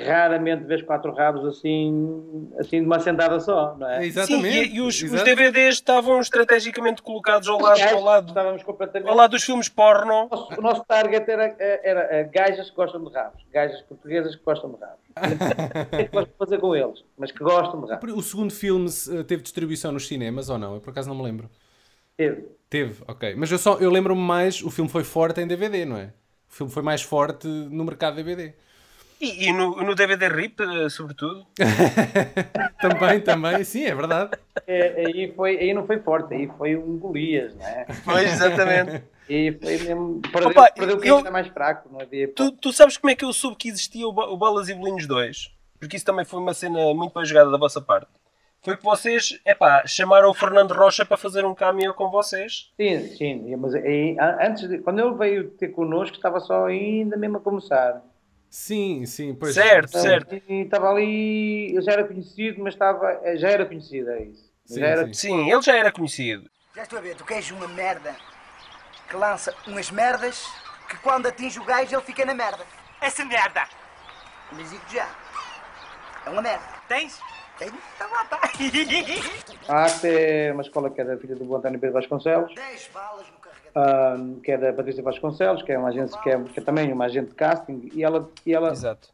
raramente vês quatro rabos assim, assim de uma sentada só, não é?
Sim, e, e os, os DVDs estavam estrategicamente colocados ao lado, ao lado,
Estávamos completamente...
ao lado dos filmes porno.
O nosso target era, era, eh, gajas que gostam de rabos, gajas portuguesas que gostam de rabos. <laughs> O que é que vamos fazer com eles? Mas que gostam de rabos.
O segundo filme eh, teve distribuição nos cinemas ou não? Eu por acaso não me lembro.
Teve.
Teve, ok. Mas eu, só, eu lembro-me mais, o filme foi forte em DVD, não é? O filme foi mais forte no mercado DVD.
E, e no, no DVD RIP, eh, sobretudo. <laughs>
também, também, sim, é verdade.
É, aí, foi, aí não foi forte, aí foi um Golias, não é?
Pois, exatamente.
E foi mesmo. Perdeu,
Opa,
perdeu quem
eu-
era mais fraco, não havia.
Tu, tu sabes como é que eu soube que existia o Balas e Bolinhos 2? Porque isso também foi uma cena muito bem jogada da vossa parte. Foi que vocês, epá, chamaram o Fernando Rocha para fazer um cameo com vocês.
Sim, sim, mas antes de, quando ele veio ter connosco, estava só ainda mesmo a começar.
Sim, sim, pois.
Certo,
Então,
certo.
E estava ali, ele já era conhecido, mas estava, já era conhecido, é isso.
Sim,
já era,
sim.
Sim, ele já era conhecido.
Já estou a ver, tu queres uma merda que lança umas merdas que quando atinge o gajo ele fica na merda.
essa merda?
Mas digo já. É uma merda.
Tens?
A ACT é uma escola que é da filha do António Pedro Vasconcelos,
10 balas no
ahm, que é da Patrícia Vasconcelos, que é uma agência que é, que é também uma agente de casting, e ela, e ela
Exato.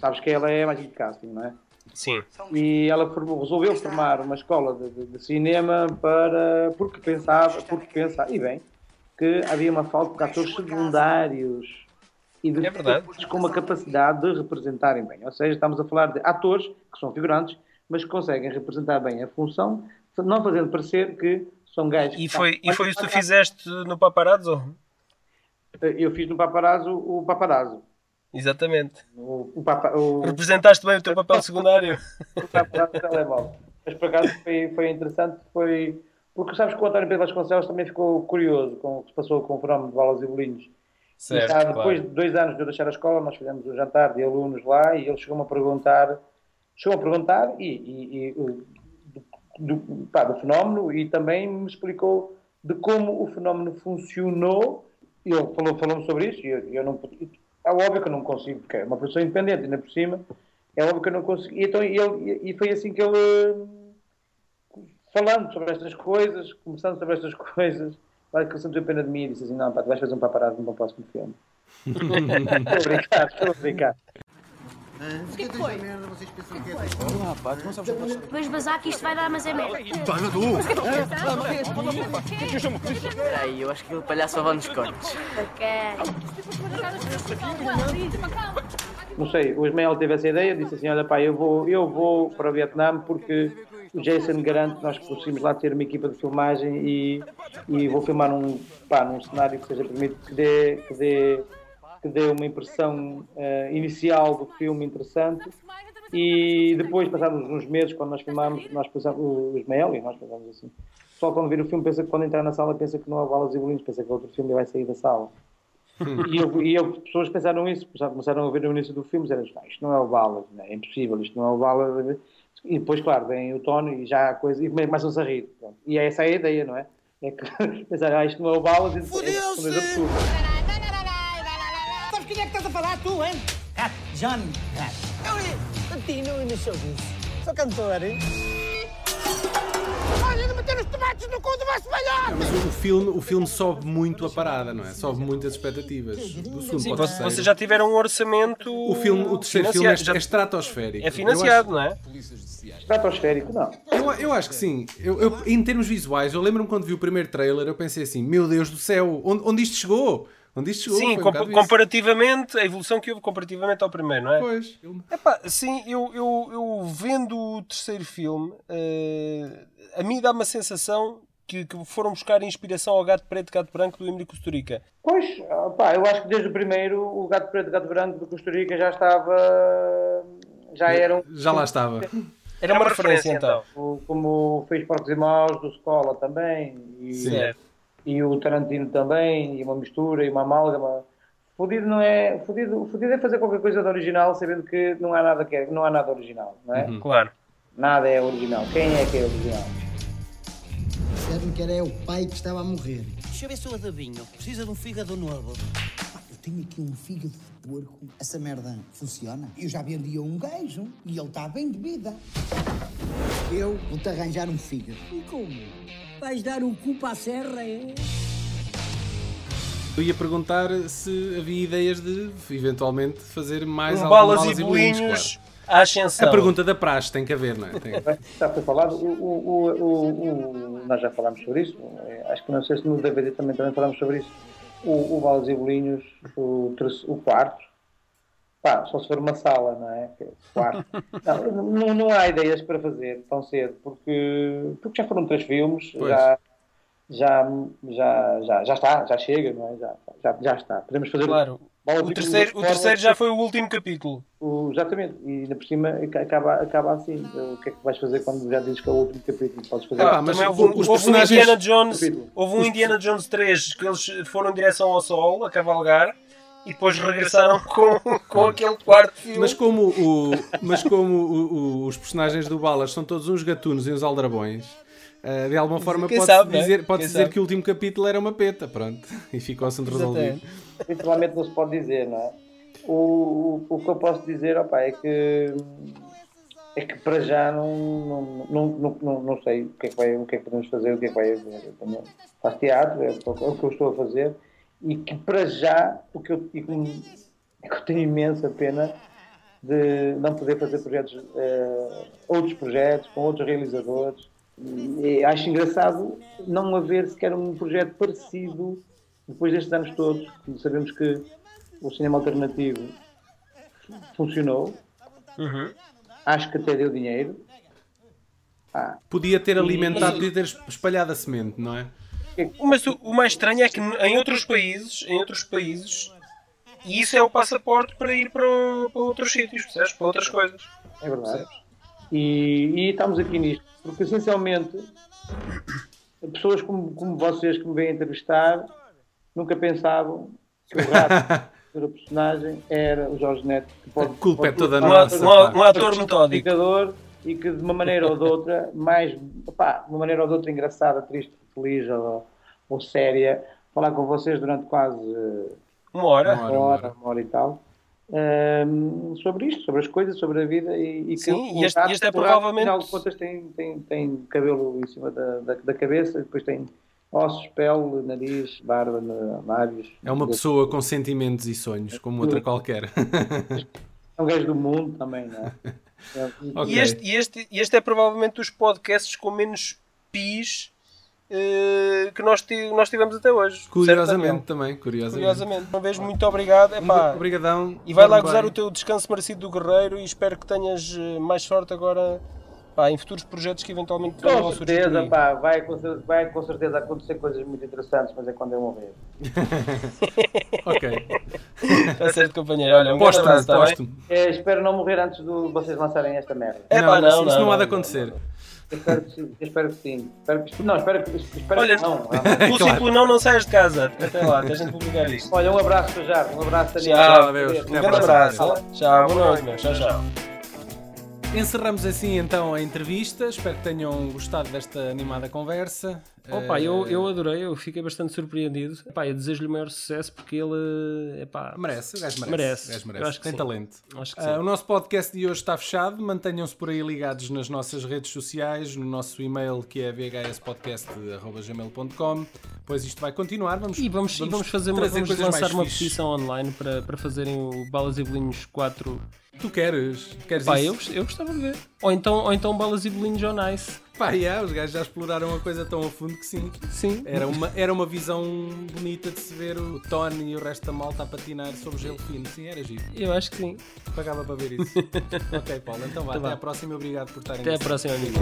sabes que ela é uma agente de casting, não é?
Sim.
E ela formou- resolveu formar uma escola de, de- de cinema para porque pensava, porque pensava, e bem, que havia uma falta de atores secundários e de
É
com uma capacidade de representarem bem. Ou seja, estamos a falar de atores que são figurantes, mas conseguem representar bem a função, não fazendo parecer que são gajos.
E foi, e foi isso que tu fizeste no Paparazzo?
Eu fiz no paparazzo o paparazzo.
Exatamente.
O, o, papa, o,
Representaste bem o teu papel <laughs> secundário.
paparazzo do telemóvel. Mas por acaso foi, foi interessante, foi porque sabes que o António Pedro Vasconcelos também ficou curioso com o que se passou com o fenómeno de balas e bolinhos.
Certo,
e já depois
claro.
de dois anos de eu deixar a escola, nós fizemos um jantar de alunos lá e ele chegou-me a perguntar, chegou a perguntar e, e- e, do, do- pá, do fenómeno e também me explicou de como o fenómeno funcionou. Ele falou, falou sobre isso e eu, eu não é óbvio que eu não consigo, porque é uma pessoa independente, ainda por cima, é óbvio que eu não consigo. E, então, ele, e foi assim que ele, eh, falando sobre estas coisas, começando sobre estas <laughs> coisas, vai que ele sentiu pena de mim e disse assim: Não, pá, tu vais fazer um paparazzo num próximo filme. <laughs> estou a brincar, estou a brincar.
O que foi?
Vais bazar que isto vai dar, mas é merda.
Peraí, eu acho que o palhaço só vai nos cortes.
Não sei, o Ismael teve essa ideia, disse assim: Olha, pá, eu vou, eu vou para o Vietnã porque o Jason garante que nós conseguimos lá ter uma equipa de filmagem e, e vou filmar num, pá, num cenário que seja permitido que dê, que dê, que dê uma impressão eh, inicial do filme interessante. E depois, passados uns meses, quando nós filmámos, nós pensamos, o Ismael e nós pensamos assim. O pessoal, quando vir o filme, pensa que quando entrar na sala, pensa que não há balas e bolinhos, pensa que é outro filme e vai sair da sala. E, eu, e eu, pessoas pensaram isso, começaram a ver no início do filme, disseram, "Ah, isto não é o Balas, não é? é impossível, isto não é o Balas. E depois, claro, vem o Tony e já há coisa, e começam-se a rir. Pronto. E é essa a ideia, não é? É que <laughs> pensaram, ah, isto não é o Balas, e depois é absurdo.
A falar, tu, hein?
Cat, John Cat.
Eu, não iniciou disso. Sou cantor, hein? Olha, meter os tomates no cu do vosso velhote!
Mas o, filme, o filme sobe muito a parada, não é? Sobe muito as expectativas. Do segundo
Sim, vocês
terceiro.
já tiveram um orçamento.
O filme, o terceiro filme é, é estratosférico.
É financiado,
Eu
não é?
Estratosférico, não.
Eu, eu acho que sim. Eu, eu- em termos visuais, eu lembro-me quando vi o primeiro trailer, eu pensei assim: Meu Deus do céu, onde, onde isto chegou? Onde isto chegou?
Sim,
Foi um
compa-
bocado isso.
comparativamente, a evolução que houve comparativamente ao primeiro, não é?
Pois.
Epá, sim, eu, eu, eu vendo o terceiro filme, eh, a mim dá uma sensação que, que foram buscar inspiração ao gato preto, gato branco do Emily Costurica.
Pois, ah, pá, eu acho que desde o primeiro o Gato Preto e Gato Branco do Costa Rica já estava. Já era um.
Já lá estava.
Era uma referência, então.
O- Como fez Porcos e Maus do Scola também. E,
Sim.
E o Tarantino também. E uma mistura e uma amálgama. Fudido não é. Fudido, fudido é fazer qualquer coisa de original sabendo que não há nada, que é, não há nada original, não é?
Claro.
Nada é original. Quem é que é original?
Disseram que era o pai que estava a morrer.
Deixa eu ver se o adivinho. Precisa de um fígado novo.
Pá, eu tenho aqui um fígado de porco. Essa merda funciona. Eu já vendi a um gajo e ele está bem de vida. Eu vou-te arranjar um fígado.
E como? Vais dar o cu para a serra, é?
Eu ia perguntar se havia ideias de eventualmente fazer mais
Um
algum
balas e bolinhos à ascensão.
A pergunta da praxe tem que haver, não é? Tem.
Já foi falado, o, o, o, nós já falámos sobre isso, eh, acho que não sei se no DVD também, também falámos sobre isso. O, o Balas e Bolinhos, o, o quarto, pá, só se for uma sala, não é? É quarto. <laughs> Não, não, não há ideias para fazer tão cedo, porque, porque já foram três filmes,
Pois.
já, já, já, já, já está, já chega, não é? Já, já, já está. Podemos fazer
Claro. O terceiro, o terceiro já foi o último capítulo.
o- exatamente, e ainda por cima aca- acaba, acaba assim. O que é que vais fazer quando já dizes que é o último capítulo? Podes fazer
Ah, também houve, um- houve um Indiana Jones, houve um Indiana Jones 3 que eles foram em direção ao sol a cavalgar e depois regressaram com, com aquele quarto filme.
Mas como, o, mas como o- o- os personagens do Balas são todos uns gatunos e uns aldrabões, eh, de alguma forma pode-se
sabe, né?
dizer, pode dizer
sabe?
que o último capítulo era uma peta, pronto. E ficou assunto resolvido.
Literalmente não se pode dizer, não é? o, o, o que eu posso dizer opa, é que é que para já não, não, não, não, não, sei o que, é que vai, o que é que podemos fazer, o que é que vai faço teatro, é, é o que eu estou a fazer, e que para já o que eu, que, é que eu tenho imensa pena de não poder fazer projetos, eh, outros projetos, com outros realizadores. E acho engraçado não haver sequer um projeto parecido depois destes anos todos. Sabemos que o cinema alternativo funcionou,
Uhum.
acho que até deu dinheiro. Ah,
Podia ter alimentado, podia ter espalhado a semente, não é?
Mas o, o mais estranho é que em outros países, em outros países, e isso é o passaporte para ir para, para outros sítios, percebes? Para outras coisas.
É verdade. E, e estamos aqui nisto, porque essencialmente <coughs> pessoas como, como vocês que me vêm entrevistar nunca pensavam que o rato <laughs> da personagem era o Jorge Neto. Que pode,
A culpa é toda
um
nossa,
ator-
pá.
Um ator metódico.
E que de uma maneira ou de outra, mais, pá, de uma maneira ou de outra engraçada, triste, feliz ou, ou séria, falar com vocês durante quase
Uma hora.
uma hora, uma hora e tal. ehm, sobre isto, sobre as coisas, sobre a vida e, e que
Sim,
o
e este-
rato,
este é provavelmente-
afinal de contas tem, tem, tem cabelo em cima da, da, da cabeça, depois tem ossos, pele, nariz, barba, lábios.
É uma pessoa com sentimentos e sonhos, como outra qualquer. <laughs>
É um gajo do mundo também, não é? <laughs> É-
E, este, e, este, e este é provavelmente dos podcasts com menos pis que nós, nós tivemos até hoje.
Curiosamente
Certo,
também, curiosamente.
Curiosamente. Uma vez, muito obrigado. Epá,
Obrigadão.
E vai lá gozar
bem.
o teu descanso merecido do guerreiro e espero que tenhas eh, mais sorte agora pá, em futuros projetos que eventualmente venham
Com
a surgir.
certeza,
aí.
pá, vai, com vai com certeza acontecer coisas muito interessantes, mas é quando eu morrer. <laughs>
ok.
Está certo, companheiro. Olha, um grande
Posto-me,
abraço, tá bem?
posto-me.
É, espero não morrer antes de vocês lançarem esta merda.
É
não,
pá, não,
isso, isso
não,
não há de
não,
acontecer.
Eu espero que sim. espero que sim. Espero que, não, espero que, espero
Olha,
que não. <laughs>
pelo simples não, não saias de casa. Até lá, até a gente publicar isto.
Olha, um abraço já, um abraço a
Tchau,
adeus.
Um grande abraço. Tchau, boa noite, meu. Tchau, tchau.
Encerramos assim então a entrevista. Espero que tenham gostado desta animada conversa.
Opa,
Eh,
eu, eu adorei, eu fiquei bastante surpreendido. Epá, eu desejo-lhe o maior sucesso porque ele epá,
Merece, o gajo merece.
merece.
O gajo merece.
Eu acho que
Tem
sim.
talento.
Acho que sim.
o nosso podcast de hoje está fechado. Mantenham-se por aí ligados nas nossas redes sociais, no nosso e-mail que é vhspodcast.gmail.com. Pois isto vai continuar. Vamos,
E vamos, e vamos fazer uma, vamos lançar uma petição online para, para fazerem o Balas e Bolinhos 4.
Tu queres? Queres
Pá,
isso?
eu, eu gostava de ver. Ou então, ou então Balas e Bolinhos on Ice.
Pá, yeah, é, os gajos já exploraram a coisa tão a fundo que sim.
Sim.
Era uma, era uma visão bonita de se ver o Tony e o resto da malta a patinar sobre gelo fino. Sim, era giro.
Eu acho que sim.
Pagava para ver isso. <laughs> ok, Paulo, então vá.
Tá
até
bom.
à próxima e obrigado por estarem
Até à próxima, amigos.